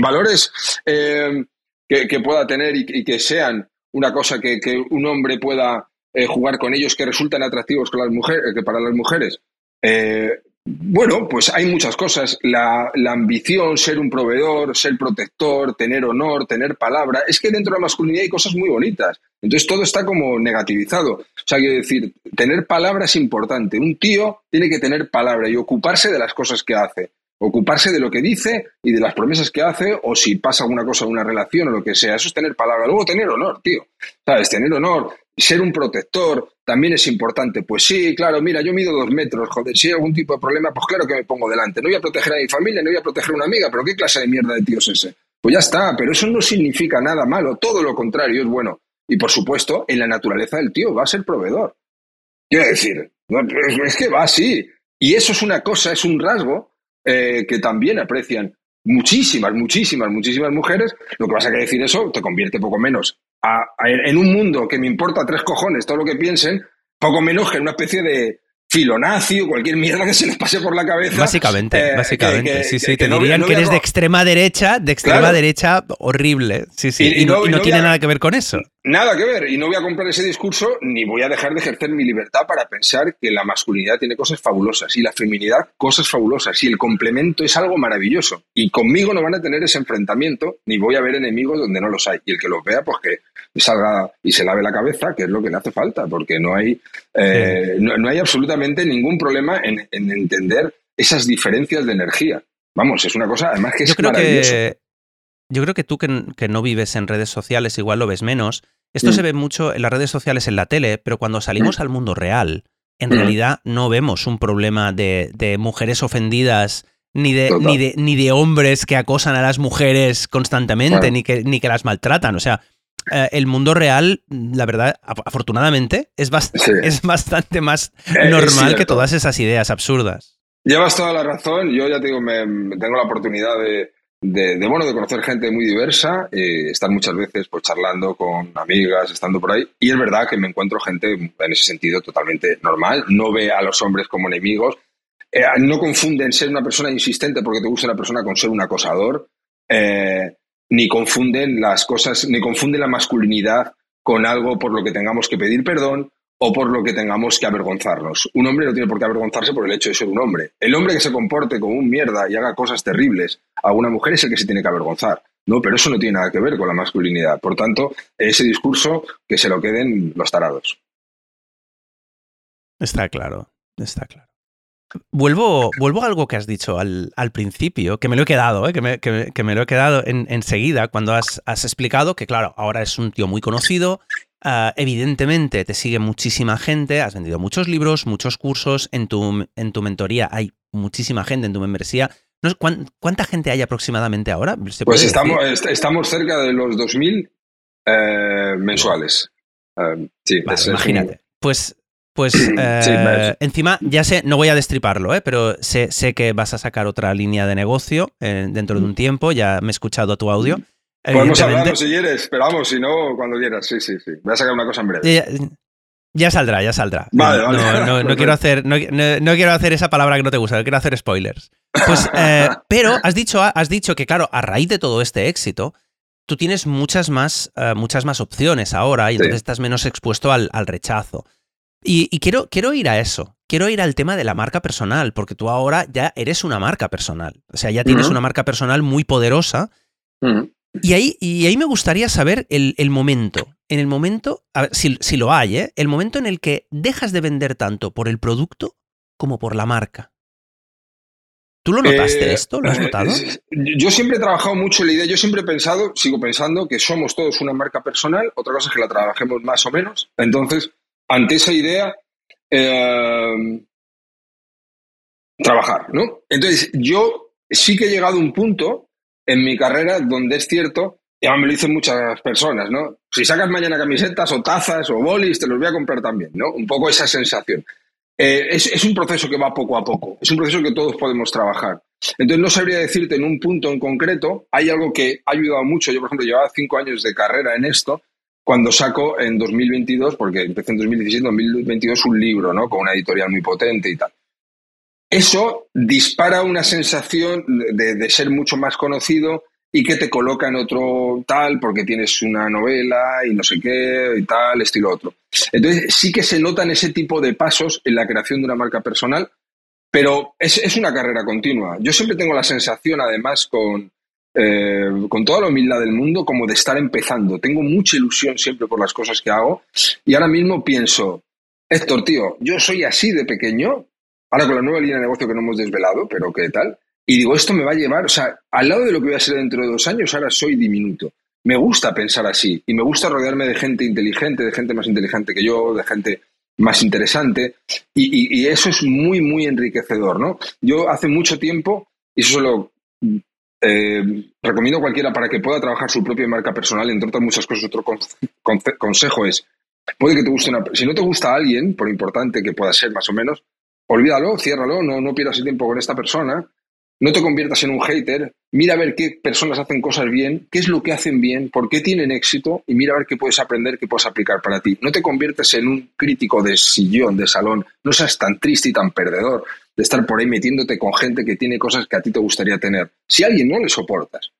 valores eh, que, pueda tener y, que sean una cosa que un hombre pueda eh, jugar con ellos que resultan atractivos con las mujeres, que para las mujeres. Eh, bueno, pues hay muchas cosas. La, ambición, ser un proveedor, ser protector, tener honor, tener palabra. Es que dentro de la masculinidad hay cosas muy bonitas. Entonces todo está como negativizado. O sea, quiero decir, tener palabra es importante. Un tío tiene que tener palabra y ocuparse de las cosas que hace. Ocuparse de lo que dice y de las promesas que hace, o si pasa alguna cosa en una relación o lo que sea. Eso es tener palabra. Luego tener honor, tío. ¿Sabes? Tener honor, ser un protector también es importante. Pues sí, claro, mira, yo mido dos metros, joder, si hay algún tipo de problema, pues claro que me pongo delante. No voy a proteger a mi familia, no voy a proteger a una amiga, pero ¿qué clase de mierda de tío es ese? Pues ya está, pero eso no significa nada malo, todo lo contrario, es bueno. Y por supuesto, en la naturaleza del tío va a ser proveedor. Quiero decir, es que va así. Y eso es una cosa, es un rasgo eh, que también aprecian muchísimas, muchísimas, muchísimas mujeres. Lo que pasa que decir eso te convierte poco menos en un mundo que me importa tres cojones todo lo que piensen, poco menos que en una especie de, filonacio, cualquier mierda que se les pase por la cabeza. Básicamente, eh, básicamente. sí, sí, te dirían que eres de extrema derecha, de extrema derecha horrible. Sí, sí. Y, no, tiene nada que ver con eso. Nada que ver. Y no voy a comprar ese discurso ni voy a dejar de ejercer mi libertad para pensar que la masculinidad tiene cosas fabulosas y la feminidad cosas fabulosas y el complemento es algo maravilloso. Y conmigo no van a tener ese enfrentamiento ni voy a ver enemigos donde no los hay. Y el que los vea, pues que salga y se lave la cabeza, que es lo que le hace falta, porque no hay, eh, no hay absolutamente ningún problema en, entender esas diferencias de energía. Vamos, es una cosa además que es Que, yo creo que tú que, no vives en redes sociales igual lo ves menos. Esto mm. se ve mucho en las redes sociales, en la tele, pero cuando salimos mm. al mundo real, en mm. realidad no vemos un problema de, mujeres ofendidas ni de, ni de, ni, de, hombres que acosan a las mujeres constantemente, ni, que, ni que las maltratan. O sea, eh, el mundo real, la verdad, afortunadamente, es, es bastante más eh, normal que todas esas ideas absurdas. Llevas toda la razón. Yo ya te digo, me, tengo la oportunidad de, de, bueno, de conocer gente muy diversa, eh, estar muchas veces pues charlando con amigas, estando por ahí. Y es verdad que me encuentro gente en ese sentido totalmente normal. No ve a los hombres como enemigos. Eh, no confunden ser una persona insistente porque te gusta una persona con ser un acosador. Eh, ni confunden las cosas, ni confunden la masculinidad con algo por lo que tengamos que pedir perdón o por lo que tengamos que avergonzarnos. Un hombre no tiene por qué avergonzarse por el hecho de ser un hombre. El hombre que se comporte como un mierda y haga cosas terribles a una mujer es el que se tiene que avergonzar. No, pero eso no tiene nada que ver con la masculinidad. Por tanto, ese discurso que se lo queden los tarados. Está claro, está claro. Vuelvo, vuelvo a algo que has dicho al, principio, que me lo he quedado, ¿eh? que, me, lo he quedado enseguida cuando has, has, explicado que, claro, ahora es un tío muy conocido, Ah, evidentemente te sigue muchísima gente, has vendido muchos libros, muchos cursos, en tu, en tu mentoría hay muchísima gente, en tu membresía. ¿Cuánta gente hay aproximadamente ahora? Pues estamos, estamos cerca de los 2.000 eh, mensuales. Eh, sí, imagínate. Pues, pues (clears throat) eh, encima, ya sé, no voy a destriparlo, pero sé, sé, que vas a sacar otra línea de negocio dentro de un tiempo, ya me he escuchado tu audio. Podemos hablarlo si quieres, pero vamos, si no, cuando quieras. Sí, sí, sí. Voy a sacar una cosa en breve. Ya, saldrá, ya saldrá. Vale, vale. No, (laughs) quiero hacer, no, quiero hacer esa palabra que no te gusta, no quiero hacer spoilers. Pues, eh, (laughs) pero has dicho, has dicho que, claro, a raíz de todo este éxito, tú tienes muchas más, eh, muchas más opciones ahora y entonces estás menos expuesto al, rechazo. Y, quiero, quiero ir a eso. Quiero ir al tema de la marca personal, porque tú ahora ya eres una marca personal. O sea, ya tienes una marca personal muy poderosa. Y ahí, y ahí me gustaría saber el, momento. En el momento, a ver, si, lo hay, ¿eh? el momento en el que dejas de vender tanto por el producto como por la marca. ¿Tú lo notaste eh, esto? ¿Lo has notado? (laughs) Yo siempre he trabajado mucho en la idea, yo siempre he pensado, sigo pensando, que somos todos una marca personal, otra cosa es que la trabajemos más o menos. Entonces, ante esa idea, eh, trabajar, ¿no? Entonces, yo sí que he llegado a un punto en mi carrera donde es cierto, y me lo dicen muchas personas, ¿no? Si sacas mañana camisetas o tazas o bolis, te los voy a comprar también, ¿no? Un poco esa sensación. Eh, es, un proceso que va poco a poco, es un proceso que todos podemos trabajar. Entonces no sabría decirte en un punto en concreto, hay algo que ha ayudado mucho, yo por ejemplo llevaba cinco años de carrera en esto, cuando saco en 2022, porque empecé en 2017, 2022 un libro, ¿no? Con una editorial muy potente y tal. Eso dispara una sensación de, ser mucho más conocido y que te coloca en otro tal porque tienes una novela y no sé qué y tal, estilo otro. Entonces sí que se notan ese tipo de pasos en la creación de una marca personal, pero es, una carrera continua. Yo siempre tengo la sensación, además, con, eh, con toda la humildad del mundo, como de estar empezando. Tengo mucha ilusión siempre por las cosas que hago y ahora mismo pienso, Héctor, tío, yo soy así de pequeño ahora con la nueva línea de negocio que no hemos desvelado, pero qué tal. Y digo, esto me va a llevar, o sea, al lado de lo que voy a ser dentro de dos años, ahora soy diminuto. Me gusta pensar así y me gusta rodearme de gente inteligente, de gente más inteligente que yo, de gente más interesante y, eso es muy, muy enriquecedor, ¿no? Yo hace mucho tiempo, y eso lo eh, recomiendo a cualquiera para que pueda trabajar su propia marca personal, entre otras muchas cosas, otro consejo es, puede que te guste una... Si no te gusta alguien, por importante que pueda ser más o menos, olvídalo, ciérralo, no, no pierdas el tiempo con esta persona, no te conviertas en un hater, mira a ver qué personas hacen cosas bien, qué es lo que hacen bien, por qué tienen éxito y mira a ver qué puedes aprender, qué puedes aplicar para ti. No te conviertas en un crítico de sillón, de salón, no seas tan triste y tan perdedor de estar por ahí metiéndote con gente que tiene cosas que a ti te gustaría tener. Si a alguien no le soportas,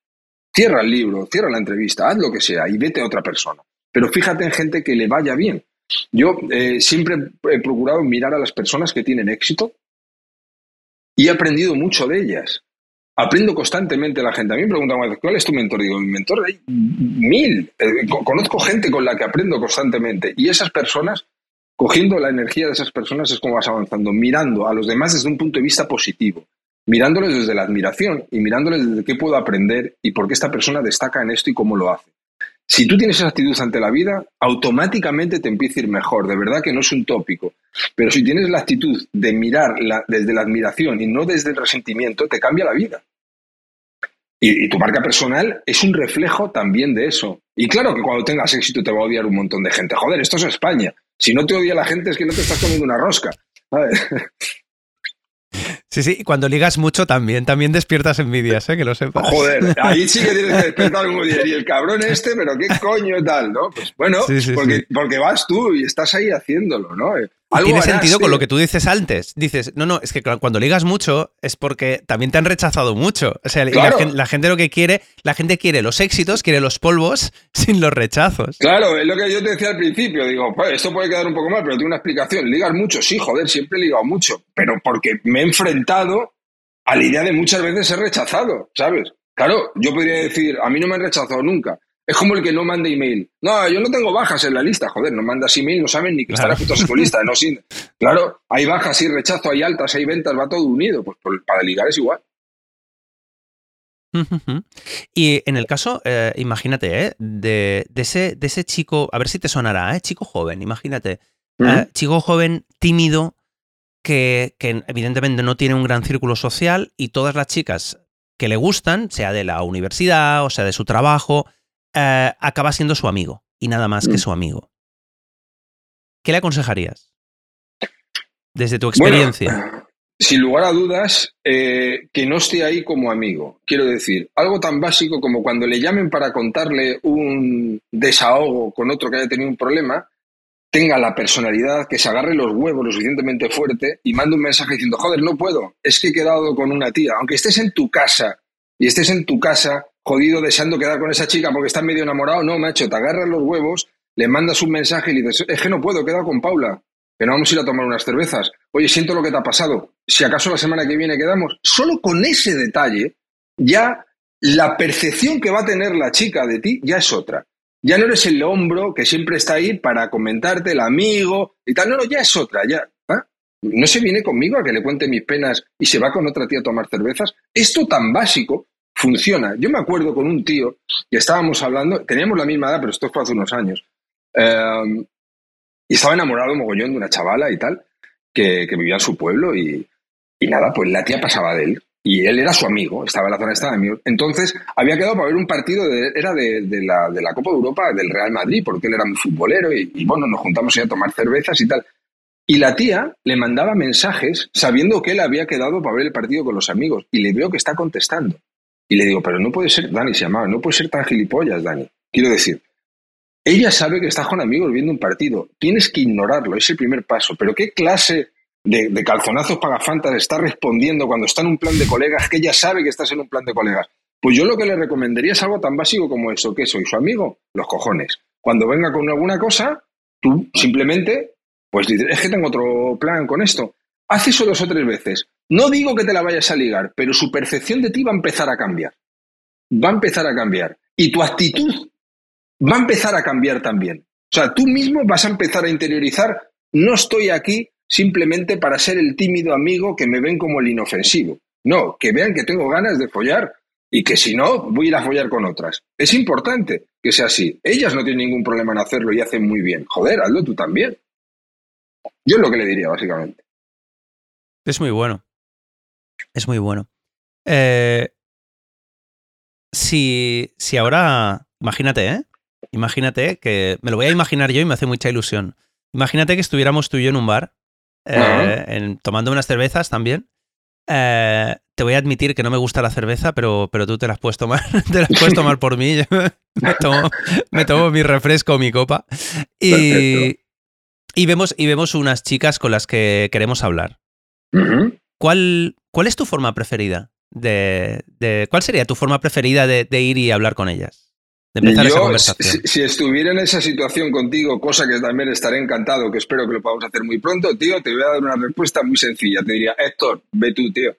cierra el libro, cierra la entrevista, haz lo que sea y vete a otra persona. Pero fíjate en gente que le vaya bien, yo eh, siempre he procurado mirar a las personas que tienen éxito y he aprendido mucho de ellas. Aprendo constantemente de la gente. A mí me preguntan, ¿cuál es tu mentor? Digo, mi mentor hay mil. Eh, conozco gente con la que aprendo constantemente. Y esas personas, cogiendo la energía de esas personas, es como vas avanzando, mirando a los demás desde un punto de vista positivo, mirándoles desde la admiración y mirándoles desde qué puedo aprender y por qué esta persona destaca en esto y cómo lo hace. Si tú tienes esa actitud ante la vida, automáticamente te empieza a ir mejor. De verdad que no es un tópico. Pero si tienes la actitud de mirar desde la admiración y no desde el resentimiento, te cambia la vida. Y, tu marca personal es un reflejo también de eso. Y claro que cuando tengas éxito te va a odiar un montón de gente. Joder, esto es España. Si no te odia la gente es que no te estás comiendo una rosca. (laughs) Sí, sí, cuando ligas mucho también, también despiertas envidias, ¿eh? que lo sepas. Joder, ahí sí que tienes que (laughs) despertar un día. Y el cabrón este, pero qué coño tal, ¿no? Pues bueno, porque, porque vas tú y estás ahí haciéndolo, ¿no? Tiene sentido con lo que tú dices antes. Dices, no, no, es que cuando ligas mucho es porque también te han rechazado mucho. O sea, la, gente lo que quiere, la gente quiere los éxitos, quiere los polvos (laughs) sin los rechazos. Claro, es lo que yo te decía al principio. Digo, pues esto puede quedar un poco mal, pero tengo una explicación. Ligas mucho, sí, joder, siempre he ligado mucho. Pero porque me he enfrentado a la idea de muchas veces ser rechazado, ¿sabes? Claro, yo podría decir, a mí no me han rechazado nunca. Es como el que no manda email. No, yo no tengo bajas en la lista. Joder, no mandas email, no saben ni que está la lista. (laughs) No, sin... Claro, hay bajas, hay rechazo, hay altas, hay ventas, va todo unido. Pues, para ligar es igual. Y en el caso, eh, imagínate, eh, de, ese, de ese chico, a ver si te sonará, ¿eh? chico joven, imagínate, eh, chico joven tímido que, que, evidentemente no tiene un gran círculo social y todas las chicas que le gustan, sea de la universidad o sea de su trabajo, eh, acaba siendo su amigo y nada más que mm. su amigo. ¿Qué le aconsejarías? Desde tu experiencia. (sighs) sin lugar a dudas, eh, que no esté ahí como amigo. Quiero decir, algo tan básico como cuando le llamen para contarle un desahogo con otro que haya tenido un problema, tenga la personalidad, que se agarre los huevos lo suficientemente fuerte y mande un mensaje diciendo, joder, no puedo, es que he quedado con una tía. Aunque estés en tu casa y estés en tu casa jodido deseando quedar con esa chica porque estás medio enamorado. No, macho, te agarras los huevos, le mandas un mensaje y le dices, es que no puedo, he quedado con Paula, que no vamos a ir a tomar unas cervezas. Oye, siento lo que te ha pasado. Si acaso la semana que viene quedamos, solo con ese detalle, ya la percepción que va a tener la chica de ti ya es otra. Ya no eres el hombro que siempre está ahí para comentarte, el amigo y tal. No, no, ya es otra, ya. ¿ah? No se viene conmigo a que le cuente mis penas y se va con otra tía a tomar cervezas. Esto tan básico funciona. Yo me acuerdo con un tío que estábamos hablando, teníamos la misma edad, pero esto fue hace unos años, em, y estaba enamorado mogollón de una chavala y tal, que, vivía en su pueblo y, nada, pues la tía pasaba de él. Y él era su amigo, estaba en la zona de amigo. Entonces, había quedado para ver un partido, de, era de, la, de, la, Copa de Europa, del Real Madrid, porque él era muy futbolero y, y bueno, nos juntamos a tomar cervezas y tal. Y la tía le mandaba mensajes sabiendo que él había quedado para ver el partido con los amigos y le veo que está contestando. Y le digo, pero no puede ser, Dani se llamaba, no puede ser tan gilipollas, Dani. Quiero decir, ella sabe que estás con amigos viendo un partido. Tienes que ignorarlo, es el primer paso. Pero ¿qué clase de, calzonazos pagafantas está respondiendo cuando está en un plan de colegas que ella sabe que estás en un plan de colegas? Pues yo lo que le recomendaría es algo tan básico como eso, que soy su amigo, los cojones. Cuando venga con alguna cosa, tú simplemente, pues dices, es que tengo otro plan con esto. Haz eso dos o tres veces. No digo que te la vayas a ligar, pero su percepción de ti va a empezar a cambiar. Va a empezar a cambiar. Y tu actitud va a empezar a cambiar también. O sea, tú mismo vas a empezar a interiorizar, no estoy aquí simplemente para ser el tímido amigo que me ven como el inofensivo. No, que vean que tengo ganas de follar y que si no, voy a ir a follar con otras. Es importante que sea así. Ellas no tienen ningún problema en hacerlo y hacen muy bien. Joder, hazlo tú también. Yo es lo que le diría, básicamente. Es muy bueno. Es muy bueno. Eh, si, si ahora, imagínate, ¿eh? Imagínate que me lo voy a imaginar yo y me hace mucha ilusión. Imagínate que estuviéramos tú y yo en un bar, eh, tomando unas cervezas también. Eh, te voy a admitir que no me gusta la cerveza, pero, pero tú te la has puesto mal, (laughs) te la has puesto mal por mí. (laughs) me, tomo, me, tomo, mi refresco, mi copa. Y, y, vemos, y vemos unas chicas con las que queremos hablar. ¿Cuál, ¿Cuál es tu forma preferida? De, ¿Cuál sería tu forma preferida de, ir y hablar con ellas? De empezar esa conversación. Si, estuviera en esa situación contigo, cosa que también estaré encantado, que espero que lo podamos hacer muy pronto, tío, te voy a dar una respuesta muy sencilla. Te diría, Héctor, ve tú, tío.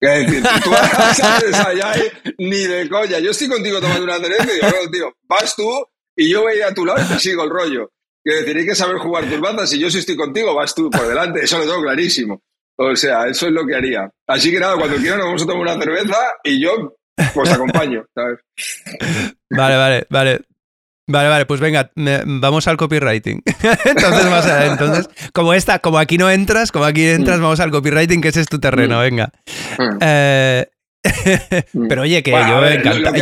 Es decir, tú sabes allá ni de coña. Yo estoy contigo tomando una cerveza y digo, no, tío, vas tú y yo voy a tu lado y te sigo el rollo. Que decir, hay que saber jugar tus bandas. Si yo sí estoy contigo, vas tú por delante. Eso lo tengo clarísimo. O sea, eso es lo que haría. Así que nada, cuando quieran nos vamos a tomar una cerveza y yo pues acompaño, ¿sabes? Vale, vale, vale. Vale, vale, pues venga, vamos al copywriting. (laughs) entonces, entonces, como esta, como aquí no entras, como aquí entras, mm. vamos al copywriting, que ese es tu terreno, mm. venga. Mm. Eh, (laughs) pero oye, que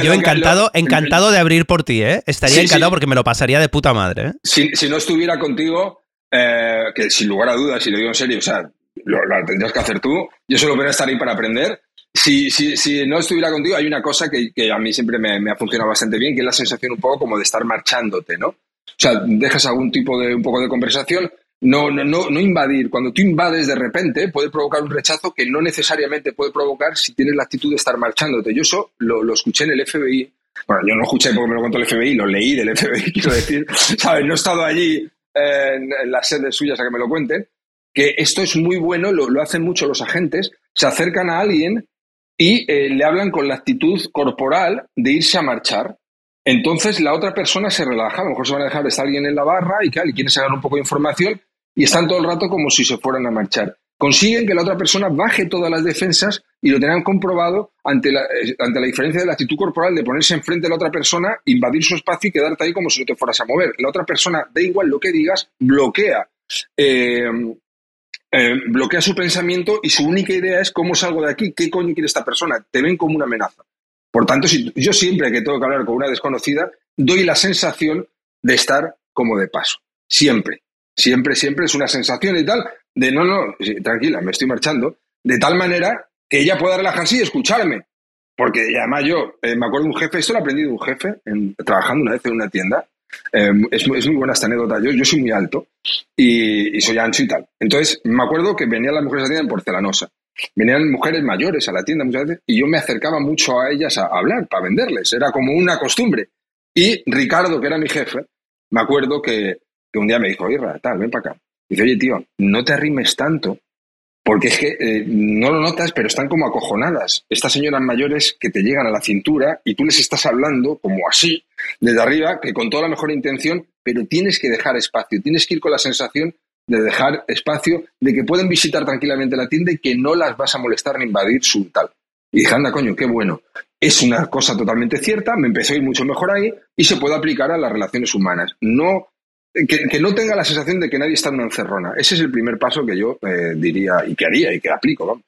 yo, encantado, encantado de abrir por ti, ¿eh? Estaría encantado porque me lo pasaría de puta madre. ¿eh? Si, no estuviera contigo, eh, que sin lugar a dudas, si lo digo en serio, o sea, lo, tendrías que hacer tú. Yo solo voy estar ahí para aprender. Si, si, si no estuviera contigo, hay una cosa que, que a mí siempre me, me, ha funcionado bastante bien, que es la sensación un poco como de estar marchándote, ¿no? O sea, dejas algún tipo de un poco de conversación, no, no, no, no invadir. Cuando tú invades de repente, puede provocar un rechazo que no necesariamente puede provocar si tienes la actitud de estar marchándote. Yo eso lo, lo escuché en el FBI. Bueno, yo no escuché porque me lo contó el FBI, lo leí del FBI, (laughs) quiero decir. ¿Sabes? No he estado allí en, en las sedes suyas a que me lo cuenten. Que esto es muy bueno, lo, lo hacen mucho los agentes. Se acercan a alguien y eh, le hablan con la actitud corporal de irse a marchar. Entonces la otra persona se relaja, a lo mejor se van a dejar estar alguien en la barra y, y quieren sacar un poco de información y están todo el rato como si se fueran a marchar. Consiguen que la otra persona baje todas las defensas y lo tengan comprobado ante la, eh, ante la diferencia de la actitud corporal de ponerse enfrente de la otra persona, invadir su espacio y quedarte ahí como si no te fueras a mover. La otra persona, da igual lo que digas, bloquea. Eh, eh, bloquea su pensamiento y su única idea es cómo salgo de aquí, qué coño quiere esta persona, te ven como una amenaza. Por tanto, si, yo siempre que tengo que hablar con una desconocida, doy la sensación de estar como de paso. Siempre. Siempre, siempre es una sensación y tal, de no, no, tranquila, me estoy marchando, de tal manera que ella pueda relajarse y escucharme. Porque además yo eh, me acuerdo de un jefe, esto lo he aprendido de un jefe, trabajando una vez en una tienda. Eh, es, es, muy buena esta anécdota. Yo, yo soy muy alto y, y, soy ancho y tal. Entonces me acuerdo que venían las mujeres a la tienda en porcelanosa. Venían mujeres mayores a la tienda muchas veces y yo me acercaba mucho a ellas a hablar, para venderles. Era como una costumbre. Y Ricardo, que era mi jefe, me acuerdo que, que un día me dijo, Irra, tal, ven para acá. Dice, oye, tío, no te arrimes tanto, porque es que eh, no lo notas, pero están como acojonadas. Estas señoras mayores que te llegan a la cintura y tú les estás hablando como así, desde arriba, que con toda la mejor intención, pero tienes que dejar espacio, tienes que ir con la sensación de dejar espacio, de que pueden visitar tranquilamente la tienda y que no las vas a molestar ni invadir su tal. Y dije, anda, coño, qué bueno. Es una cosa totalmente cierta, me empezó a ir mucho mejor ahí y se puede aplicar a las relaciones humanas. No, que, no tenga la sensación de que nadie está en una encerrona. Ese es el primer paso que yo eh, diría y que haría y que aplico, vamos.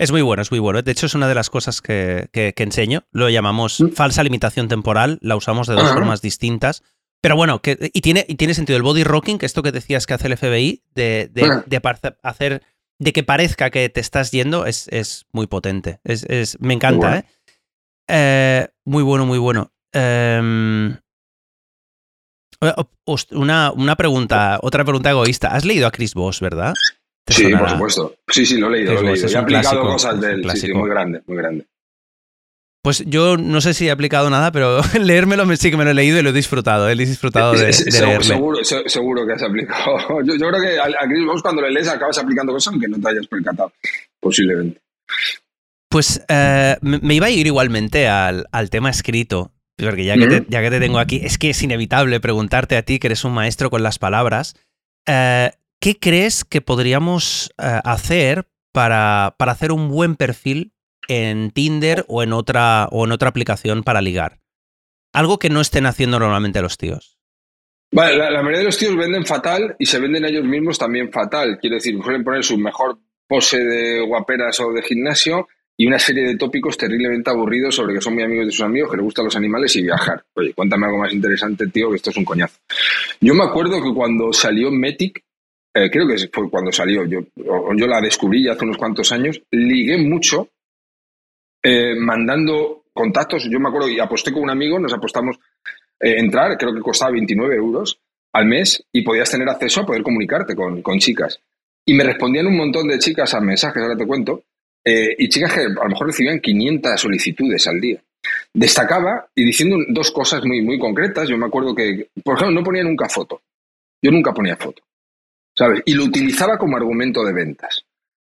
Es muy bueno, es muy bueno. De hecho, es una de las cosas que, que, que enseño. Lo llamamos ¿Mm? falsa limitación temporal. La usamos de dos Ajá. formas distintas. Pero bueno, que, y, tiene, y tiene sentido el body rocking, que esto que decías que hace el FBI, de, de, de hacer de que parezca que te estás yendo, es, es muy potente. Es, es, me encanta, muy bueno. ¿eh? ¿eh? Muy bueno, muy bueno. Eh, una, una, pregunta, otra pregunta egoísta. ¿Has leído a Chris Voss, verdad? Sí, sonará? por supuesto. Sí, sí, lo he leído. Lo he leído. He aplicado clásico, cosas del sí, sí, muy grande, muy grande. Pues yo no sé si he aplicado nada, pero (laughs) leérmelo sí que me lo he leído y lo he disfrutado. He disfrutado de, de seguro, seguro, seguro, que has aplicado. (laughs) Yo, yo creo que a, a Chris Voss cuando le lees acabas aplicando cosas aunque no te hayas percatado, posiblemente. Pues eh, me iba a ir igualmente al, al tema escrito, porque ya que, te, ya que, te, tengo aquí, es que es inevitable preguntarte a ti, que eres un maestro con las palabras, eh, ¿qué crees que podríamos eh, hacer para, para hacer un buen perfil en Tinder o en otra, o en otra aplicación para ligar. Algo que no estén haciendo normalmente los tíos. Vale, la, mayoría de los tíos venden fatal y se venden ellos mismos también fatal. Quiero decir, suelen poner su mejor pose de guaperas o de gimnasio y una serie de tópicos terriblemente aburridos sobre que son muy amigos de sus amigos, que les gustan los animales y viajar. Oye, cuéntame algo más interesante, tío, que esto es un coñazo. Yo me acuerdo que cuando salió Metic, eh, creo que fue cuando salió, yo, yo la descubrí hace unos cuantos años, ligué mucho eh, mandando contactos. Yo me acuerdo y aposté con un amigo, nos apostamos eh, entrar, creo que costaba 29 euros al mes y podías tener acceso a poder comunicarte con, con chicas. Y me respondían un montón de chicas a mensajes, ahora te cuento, eh, y chicas que a lo mejor recibían 500 solicitudes al día. Destacaba y diciendo dos cosas muy, muy concretas. Yo me acuerdo que, por ejemplo, no ponía nunca foto. Yo nunca ponía foto. Y lo utilizaba como argumento de ventas.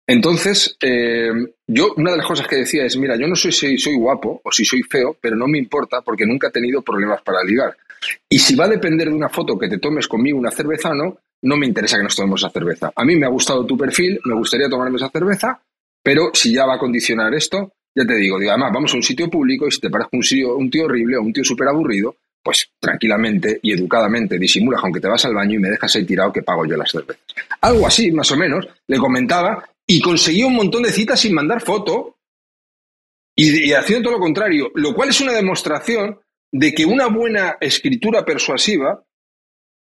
Entonces, eh, yo una de las cosas que decía es, mira, yo no sé si soy guapo o si soy feo, pero no me importa porque nunca he tenido problemas para ligar. Y si va a depender de una foto que te tomes conmigo una cerveza no, no me interesa que nos tomemos esa cerveza. A mí me ha gustado tu perfil, me gustaría tomarme esa cerveza, pero si ya va a condicionar esto, ya te digo, digo, además vamos a un sitio público y si te parece un, un tío horrible o un tío súper aburrido, pues tranquilamente y educadamente disimulas aunque te vas al baño y me dejas ahí tirado que pago yo las cervezas. Algo así, más o menos, le comentaba y conseguía un montón de citas sin mandar foto y, y, haciendo todo lo contrario, lo cual es una demostración de que una buena escritura persuasiva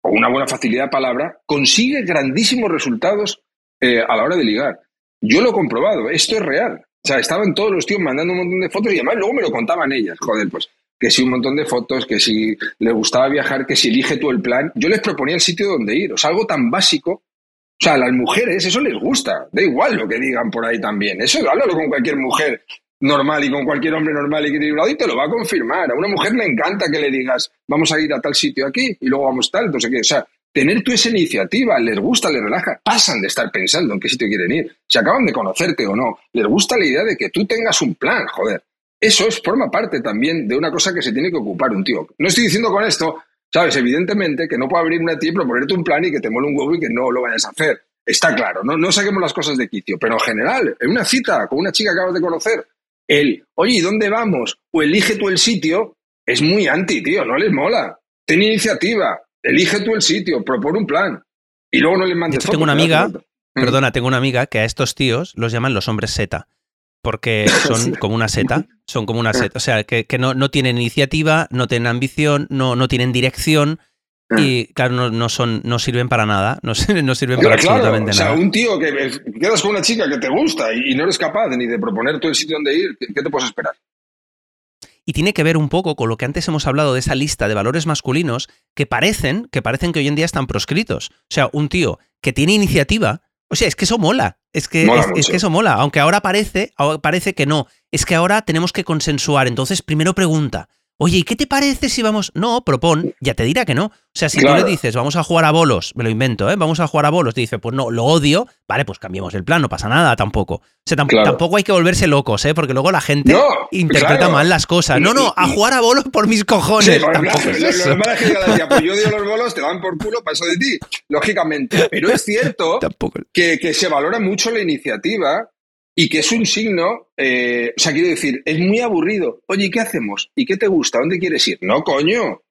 o una buena facilidad de palabra consigue grandísimos resultados eh, a la hora de ligar. Yo lo he comprobado, esto es real. O sea, estaban todos los tíos mandando un montón de fotos y además luego me lo contaban ellas. Joder, pues que si un montón de fotos, que si le gustaba viajar, que si elige tú el plan. Yo les proponía el sitio donde ir. O sea, algo tan básico. O sea, a las mujeres eso les gusta. Da igual lo que digan por ahí también. Eso háblalo con cualquier mujer normal y con cualquier hombre normal y equilibrado y te lo va a confirmar. A una mujer le encanta que le digas, vamos a ir a tal sitio aquí y luego vamos tal, sé qué. O sea, tener tú esa iniciativa, les gusta, les relaja, pasan de estar pensando en qué sitio quieren ir, se acaban de conocerte o no, les gusta la idea de que tú tengas un plan, joder. Eso es, forma parte también de una cosa que se tiene que ocupar un tío. No estoy diciendo con esto, sabes, evidentemente que no puede abrir una tía y proponerte un plan y que te mole un huevo y que no lo vayas a hacer. Está claro, no, no saquemos las cosas de quicio, pero en general, en una cita con una chica que acabas de conocer, el, oye, ¿y dónde vamos? O elige tú el sitio, es muy anti, tío, no les mola. Ten iniciativa, elige tú el sitio, propone un plan. Y luego no les mandes Tengo una amiga, mm. perdona, tengo una amiga que a estos tíos los llaman los hombres seta. Porque (coughs) son como una seta, son como una seta. O sea, que, no, no, tienen iniciativa, no tienen ambición, no, no tienen dirección, mm. y claro, no, son, no sirven para nada, no, no sirven para absolutamente nada. O sea, un tío que quedas con una chica que te gusta y, no eres capaz ni de proponer tú el sitio donde ir, ¿qué te puedes esperar? y tiene que ver un poco con lo que antes hemos hablado de esa lista de valores masculinos que parecen, que parecen que hoy en día están proscritos. O sea, un tío que tiene iniciativa, o sea, es que eso mola. Es que, es, que eso mola. Aunque ahora parece, parece que no. Es que ahora tenemos que consensuar. Entonces, primero pregunta. Oye, ¿y qué te parece si vamos? No, propon, ya te dirá que no. O sea, si tú le dices, vamos a jugar a bolos, me lo invento, ¿eh? Vamos a jugar a bolos, te dice, pues no, lo odio, vale, pues cambiemos el plan, no pasa nada tampoco. O sea, tampoco hay que volverse locos, ¿eh? Porque luego la gente interpreta mal las cosas. No, no, a jugar a bolos por mis cojones. tampoco es eso. pues yo odio los bolos, te van por culo, paso de ti, lógicamente. Pero es cierto (laughs) que, que se valora mucho la iniciativa y que es un signo, eh, o sea, quiero decir, es muy aburrido. Oye, ¿qué hacemos? ¿Y qué te gusta? ¿Dónde quieres ir? No, coño.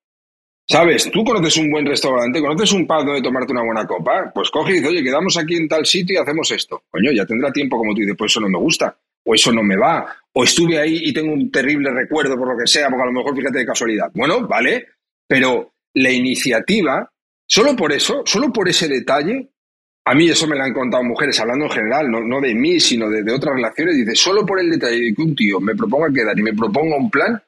¿Sabes? Tú conoces un buen restaurante, conoces un pub donde tomarte una buena copa, pues coge y dice, oye, quedamos aquí en tal sitio y hacemos esto. Coño, ya tendrá tiempo como tú dices, pues eso no me gusta, o eso no me va, o estuve ahí y tengo un terrible recuerdo por lo que sea, porque a lo mejor fíjate de casualidad. Bueno, vale, pero la iniciativa, solo por eso, solo por ese detalle, a mí eso me lo han contado mujeres, hablando en general, no, de mí, sino de, otras relaciones. Dice, solo por el detalle de que un tío me proponga quedar y me proponga un plan,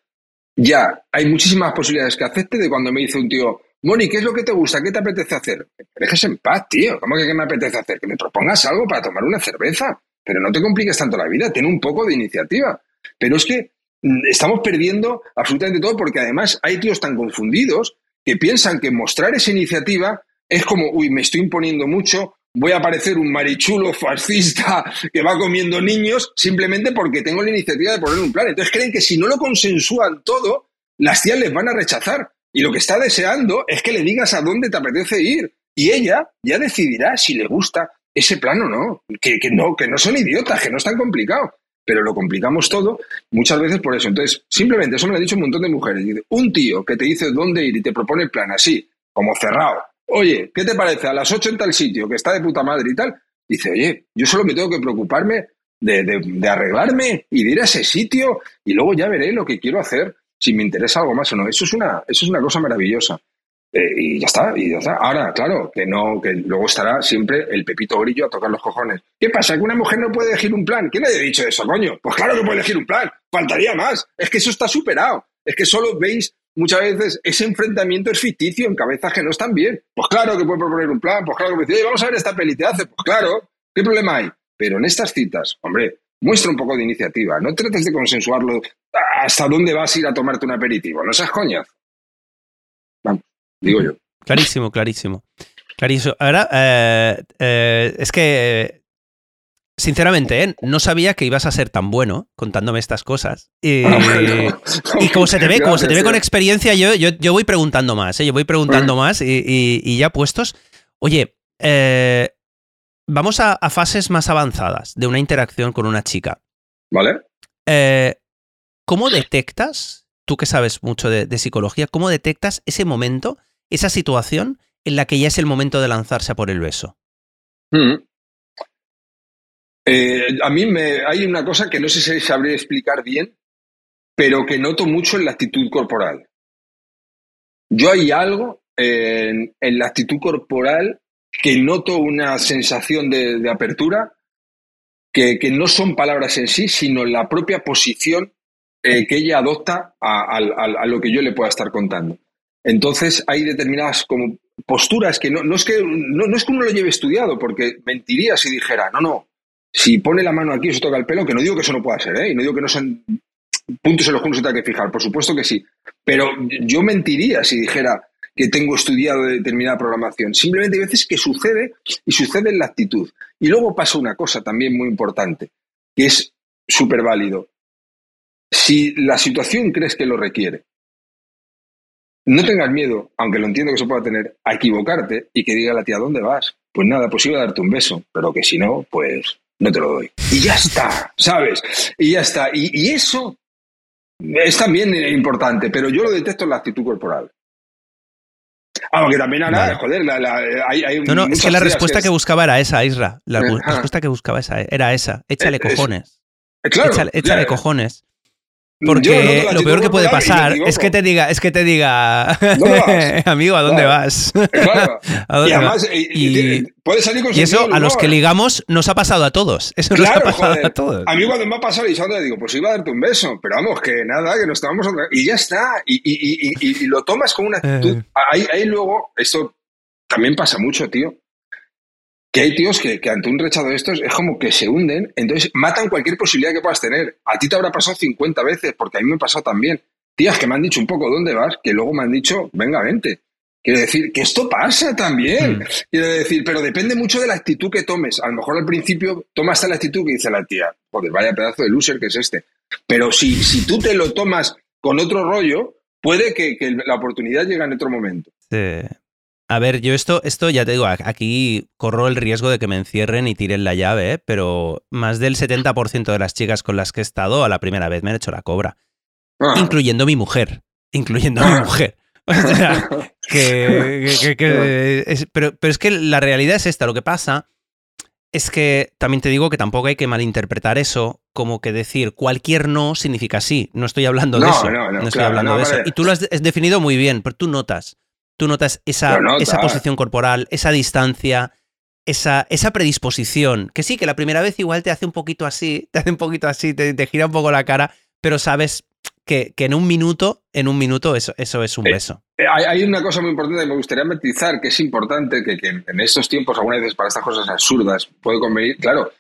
ya hay muchísimas posibilidades que acepte de cuando me dice un tío, Moni, ¿qué es lo que te gusta? ¿Qué te apetece hacer? Dejes en paz, tío. ¿Cómo que qué me apetece hacer? Que me propongas algo para tomar una cerveza. Pero no te compliques tanto la vida, ten un poco de iniciativa. Pero es que mm, estamos perdiendo absolutamente todo porque además hay tíos tan confundidos que piensan que mostrar esa iniciativa es como, uy, me estoy imponiendo mucho, voy a parecer un marichulo fascista (laughs) que va comiendo niños simplemente porque tengo la iniciativa de poner un plan. Entonces creen que si no lo consensúan todo, las tías les van a rechazar. Y lo que está deseando es que le digas a dónde te apetece ir. Y ella ya decidirá si le gusta ese plan o no. Que, no, que no son idiotas, que no es tan complicado. Pero lo complicamos todo muchas veces por eso. Entonces, simplemente, eso me lo han dicho un montón de mujeres. Un tío que te dice dónde ir y te propone el plan así, como cerrado, oye, ¿qué te parece? A las 8 en tal sitio, que está de puta madre y tal. Dice, oye, yo solo me tengo que preocuparme de, arreglarme y de ir a ese sitio y luego ya veré lo que quiero hacer, si me interesa algo más o no. Eso es una, eso es una cosa maravillosa. Eh, y ya está, y ya está. Ahora, claro, que no, que luego estará siempre el pepito grillo a tocar los cojones. ¿Qué pasa? ¿Que una mujer no puede elegir un plan? ¿Quién le ha dicho eso, coño? Pues claro que puede elegir un plan. Faltaría más. Es que eso está superado. Es que solo veis muchas veces ese enfrentamiento es ficticio en cabezas que no están bien. Pues claro que puede proponer un plan, pues claro que decir, vamos a ver esta peli, ¿te hace? Pues claro, ¿qué problema hay? Pero en estas citas, hombre, muestra un poco de iniciativa, no trates de consensuarlo hasta dónde vas a ir a tomarte un aperitivo, no seas coñas. Vamos, digo yo. Clarísimo, clarísimo. Clarísimo. Ahora, eh, eh, es que sinceramente, ¿eh? no sabía que ibas a ser tan bueno contándome estas cosas. (laughs) Y, como se te ve, como se te ve con experiencia, yo, yo, voy preguntando más, ¿eh? yo voy preguntando más y, ya puestos. Oye, eh, vamos a, fases más avanzadas de una interacción con una chica. ¿Vale? ¿Cómo detectas, tú que sabes mucho de, psicología, cómo detectas ese momento, esa situación en la que ya es el momento de lanzarse a por el beso? Mm. Eh, a mí me, hay una cosa que no sé si sabré explicar bien, pero que noto mucho en la actitud corporal. Yo hay algo en, la actitud corporal que noto una sensación de, apertura, que, no son palabras en sí, sino la propia posición eh, que ella adopta a, lo que yo le pueda estar contando. Entonces hay determinadas como posturas que no, no es que no, es que uno lo lleve estudiado, porque mentiría si dijera, no, no, si pone la mano aquí o se toca el pelo, que no digo que eso no pueda ser, ¿eh? y no digo que no sean puntos en los que uno se tenga que fijar, por supuesto que sí, pero yo mentiría si dijera que tengo estudiado determinada programación. Simplemente hay veces que sucede y sucede en la actitud. Y luego pasa una cosa también muy importante, que es súper válido. Si la situación crees que lo requiere, no tengas miedo, aunque lo entiendo que se pueda tener, a equivocarte y que diga la tía, ¿dónde vas? Pues nada, pues iba a darte un beso, pero que si no, pues no te lo doy. Y ya está, ¿sabes? Y ya está. Y, eso es también importante, pero yo lo detecto en la actitud corporal. Aunque también ahora, joder, hay, No, no, es que la respuesta que, buscaba era esa, Isra. La respuesta que buscaba esa, era esa. Échale eh, cojones. Claro, échale, cojones. Porque lo peor que puede pasar es que te diga, es que te diga, (laughs) amigo, ¿a dónde vas? Claro. (laughs) y además, y, puede salir con y eso a los que ligamos nos ha pasado a todos. (laughs) Eso nos ha pasado a todos. A mí cuando me ha pasado y le digo, pues iba a darte un beso, pero vamos, que nada, que nos estábamos y ya está. Y, lo tomas con una actitud. Eh. Ahí, ahí luego, esto también pasa mucho, tío que hay tíos que, ante un rechazo de estos es como que se hunden, entonces matan cualquier posibilidad que puedas tener. A ti te habrá pasado 50 veces, porque a mí me ha pasado también. Tías que me han dicho un poco dónde vas, que luego me han dicho, venga, vente. Quiero decir que esto pasa también. Hmm. Quiero decir, pero depende mucho de la actitud que tomes. A lo mejor al principio tomas la actitud que dice la tía, joder, vaya pedazo de loser que es este. Pero si, si tú te lo tomas con otro rollo, puede que, que la oportunidad llegue en otro momento. Sí. A ver, yo esto, esto ya te digo, aquí corro el riesgo de que me encierren y tiren la llave, ¿eh? pero más del 70% de las chicas con las que he estado a la primera vez me han hecho la cobra. Ah. Incluyendo mi mujer. Incluyendo a mi ah. mujer. O sea, (laughs) que, pero, pero es que la realidad es esta. Lo que pasa es que también te digo que tampoco hay que malinterpretar eso como que decir cualquier no significa sí. No estoy hablando de eso. No, no, estoy hablando de eso. Y tú lo has definido muy bien, pero tú notas tú notas esa, esa posición corporal, esa distancia, esa, esa, predisposición. Que sí, que la primera vez igual te hace un poquito así, te hace un poquito así, te, gira un poco la cara, pero sabes que, en un minuto, en un minuto, eso, eso es un eh, beso. Eh, hay, una cosa muy importante que me gustaría matizar, que es importante, que, en estos tiempos, algunas veces para estas cosas absurdas, puede convenir, claro,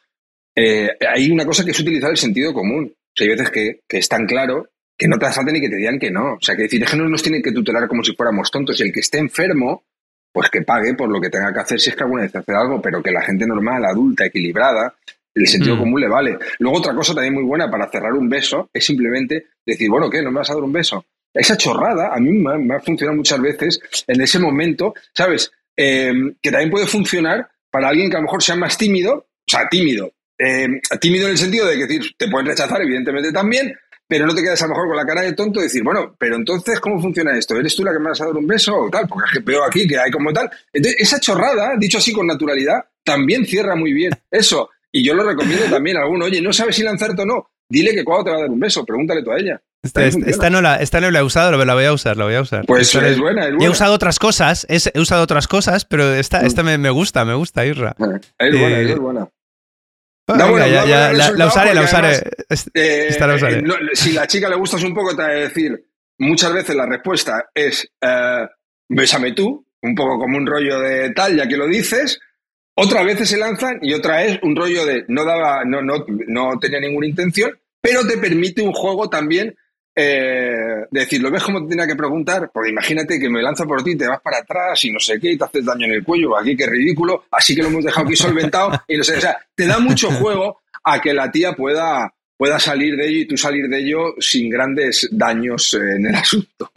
eh, hay una cosa que es utilizar el sentido común. hay veces que, que es tan claro que no te falta ni que te digan que no. O sea, que decir, es que no nos tienen que tutelar como si fuéramos tontos. Y el que esté enfermo, pues que pague por lo que tenga que hacer si es que alguna vez hace algo, pero que la gente normal, adulta, equilibrada, el sentido mm. común le vale. Luego otra cosa también muy buena para cerrar un beso es simplemente decir, bueno, ¿qué? ¿No me vas a dar un beso? Esa chorrada a mí me ha, funcionado muchas veces en ese momento, ¿sabes? Eh, que también puede funcionar para alguien que a lo mejor sea más tímido, o sea, tímido. Eh, tímido en el sentido de que decir, te pueden rechazar, evidentemente también, pero no te quedas a lo mejor con la cara de tonto y decir, bueno, pero entonces, ¿cómo funciona esto? ¿Eres tú la que me vas a dar un beso o tal? Porque es que veo aquí que hay como tal. Entonces, esa chorrada, dicho así con naturalidad, también cierra muy bien eso. Y yo lo recomiendo también a alguno, oye, no sabes si lanzarte o no, dile que cuando te va a dar un beso, pregúntale tú a ella. Esta, no la, esta no la he usado, la voy a usar, la voy a usar. Pues es, buena, es buena. He usado otras cosas, he usado otras cosas, pero esta, esta me, gusta, me gusta, Irra. Es buena, es buena. No, la, usaré, la usaré. Eh, si la chica le gustas un poco, te va a decir, muchas veces la respuesta es, eh, bésame tú, un poco como un rollo de tal, ya que lo dices. Otras veces se lanzan y otra es un rollo de no daba, no, no, no tenía ninguna intención, pero te permite un juego también eh, decir, ¿lo ves como te tenía que preguntar? Porque imagínate que me lanzo por ti, te vas para atrás y no sé qué, y te haces daño en el cuello, aquí qué ridículo, así que lo hemos dejado aquí solventado, (laughs) y no sé, o sea, te da mucho (laughs) juego a que la tía pueda, pueda salir de ello y tú salir de ello sin grandes daños en el asunto.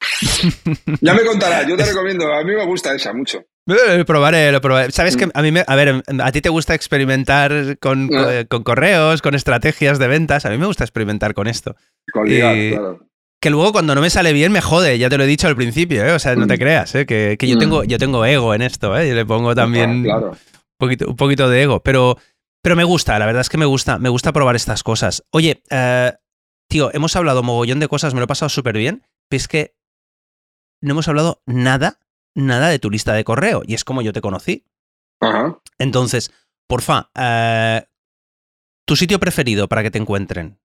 (laughs) ya me contarás, yo te recomiendo, a mí me gusta esa mucho. Lo probaré, lo probaré. Sabes que mm. a mí, me, a ver, a ti te gusta experimentar con, ah. con, correos, con estrategias de ventas. A mí me gusta experimentar con esto. Con claro. Que luego cuando no me sale bien me jode, ya te lo he dicho al principio, ¿eh? O sea, no te mm. creas, ¿eh? Que, yo, tengo, mm. yo tengo ego en esto, ¿eh? Yo le pongo también un, poquito, un poquito de ego. Pero, pero me gusta, la verdad es que me gusta, me gusta probar estas cosas. Oye, eh, tío, hemos hablado mogollón de cosas, me lo he pasado súper bien, pero es que no hemos hablado nada nada de tu lista de correo. Y es como yo te conocí. Ajá. Entonces, porfa, eh, tu sitio preferido para que te encuentren.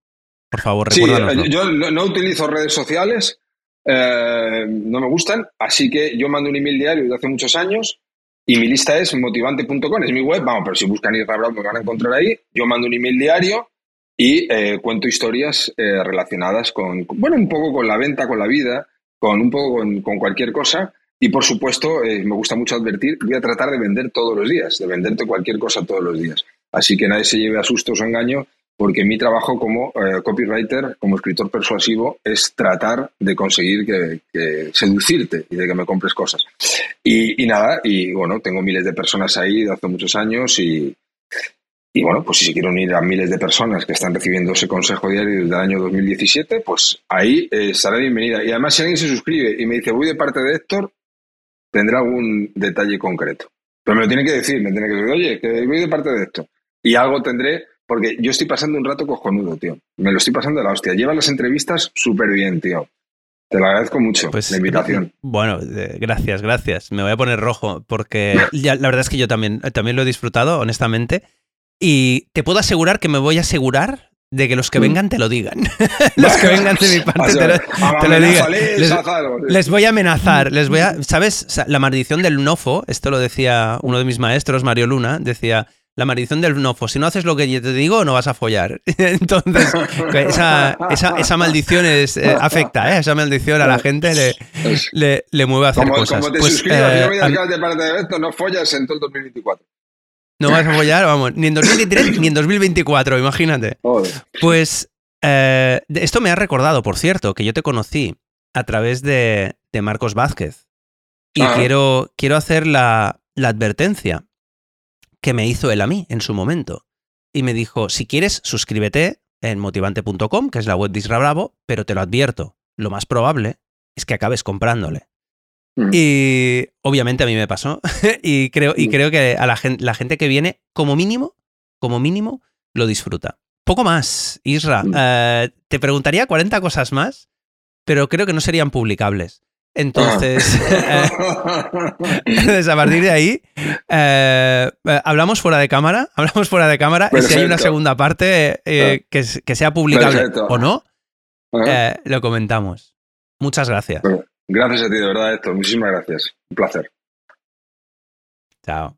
Por favor, Sí, yo no, no utilizo redes sociales, eh, no me gustan, así que yo mando un email diario desde hace muchos años y mi lista es motivante.com, es mi web, vamos, pero si buscan Isra Bravo me van a encontrar ahí. Yo mando un email diario y eh, cuento historias eh, relacionadas con, bueno, un poco con la venta, con la vida, con un poco con, con cualquier cosa. Y por supuesto, eh, me gusta mucho advertir, voy a tratar de vender todos los días, de venderte cualquier cosa todos los días. Así que nadie se lleve a sustos o engaños, porque mi trabajo como eh, copywriter, como escritor persuasivo, es tratar de conseguir que, que seducirte y de que me compres cosas. Y, y nada, y bueno, tengo miles de personas ahí de hace muchos años y, y bueno, pues si se quiere unir a miles de personas que están recibiendo ese consejo diario desde el año 2017, pues ahí eh, estará bienvenida. Y además, si alguien se suscribe y me dice, voy de parte de Héctor, tendrá algún detalle concreto. Pero me lo tiene que decir, me tiene que decir, oye, que voy de parte de Héctor. Y algo tendré, porque yo estoy pasando un rato cojonudo, tío. Me lo estoy pasando de la hostia. Lleva las entrevistas súper bien, tío. Te lo agradezco mucho, Pues, la invitación. Bueno, eh, gracias, gracias. Me voy a poner rojo porque (laughs) ya, la verdad es que yo también, también lo he disfrutado, honestamente. Y te puedo asegurar que me voy a asegurar de que los que Mm. vengan te lo digan. (laughs) los que vengan de mi (laughs) parte te lo, te lo digan. Les, les voy a amenazar, les voy a, ¿sabes? La maldición del nofo, esto lo decía uno de mis maestros, Mario Luna, decía, la maldición del nofo, si no haces lo que yo te digo, no vas a follar. (laughs) Entonces, esa, esa, esa maldición es, eh, afecta, ¿eh? Esa maldición a la gente le, le, le mueve a hacer Como, cosas. como te Pues, suscribas eh, no me a- digas de parte de esto, no follas en todo el 2024. No vas a follar, vamos, ni en 2023 ni en 2024, imagínate. Joder. Pues eh, esto me ha recordado, por cierto, que yo te conocí a través de, de Marcos Vázquez. Y Ah. quiero, quiero hacer la, la advertencia que me hizo él a mí en su momento. Y me dijo, si quieres, suscríbete en motivante.com, que es la web de Isra Bravo, pero te lo advierto, lo más probable es que acabes comprándole. Mm. Y obviamente a mí me pasó. (laughs) y creo, y Mm. creo que a la gente, la gente que viene, como mínimo, como mínimo, lo disfruta. Poco más, Isra. Mm. Eh, te preguntaría 40 cosas más, pero creo que no serían publicables. Entonces, eh, (laughs) entonces, a partir de ahí, eh, eh, hablamos fuera de cámara, (laughs) hablamos fuera de cámara, y si hay una segunda parte eh, que, que sea publicable Perfecto. o no, lo comentamos. Muchas gracias. Gracias a ti, de verdad, Héctor. Muchísimas gracias. Un placer. Chao.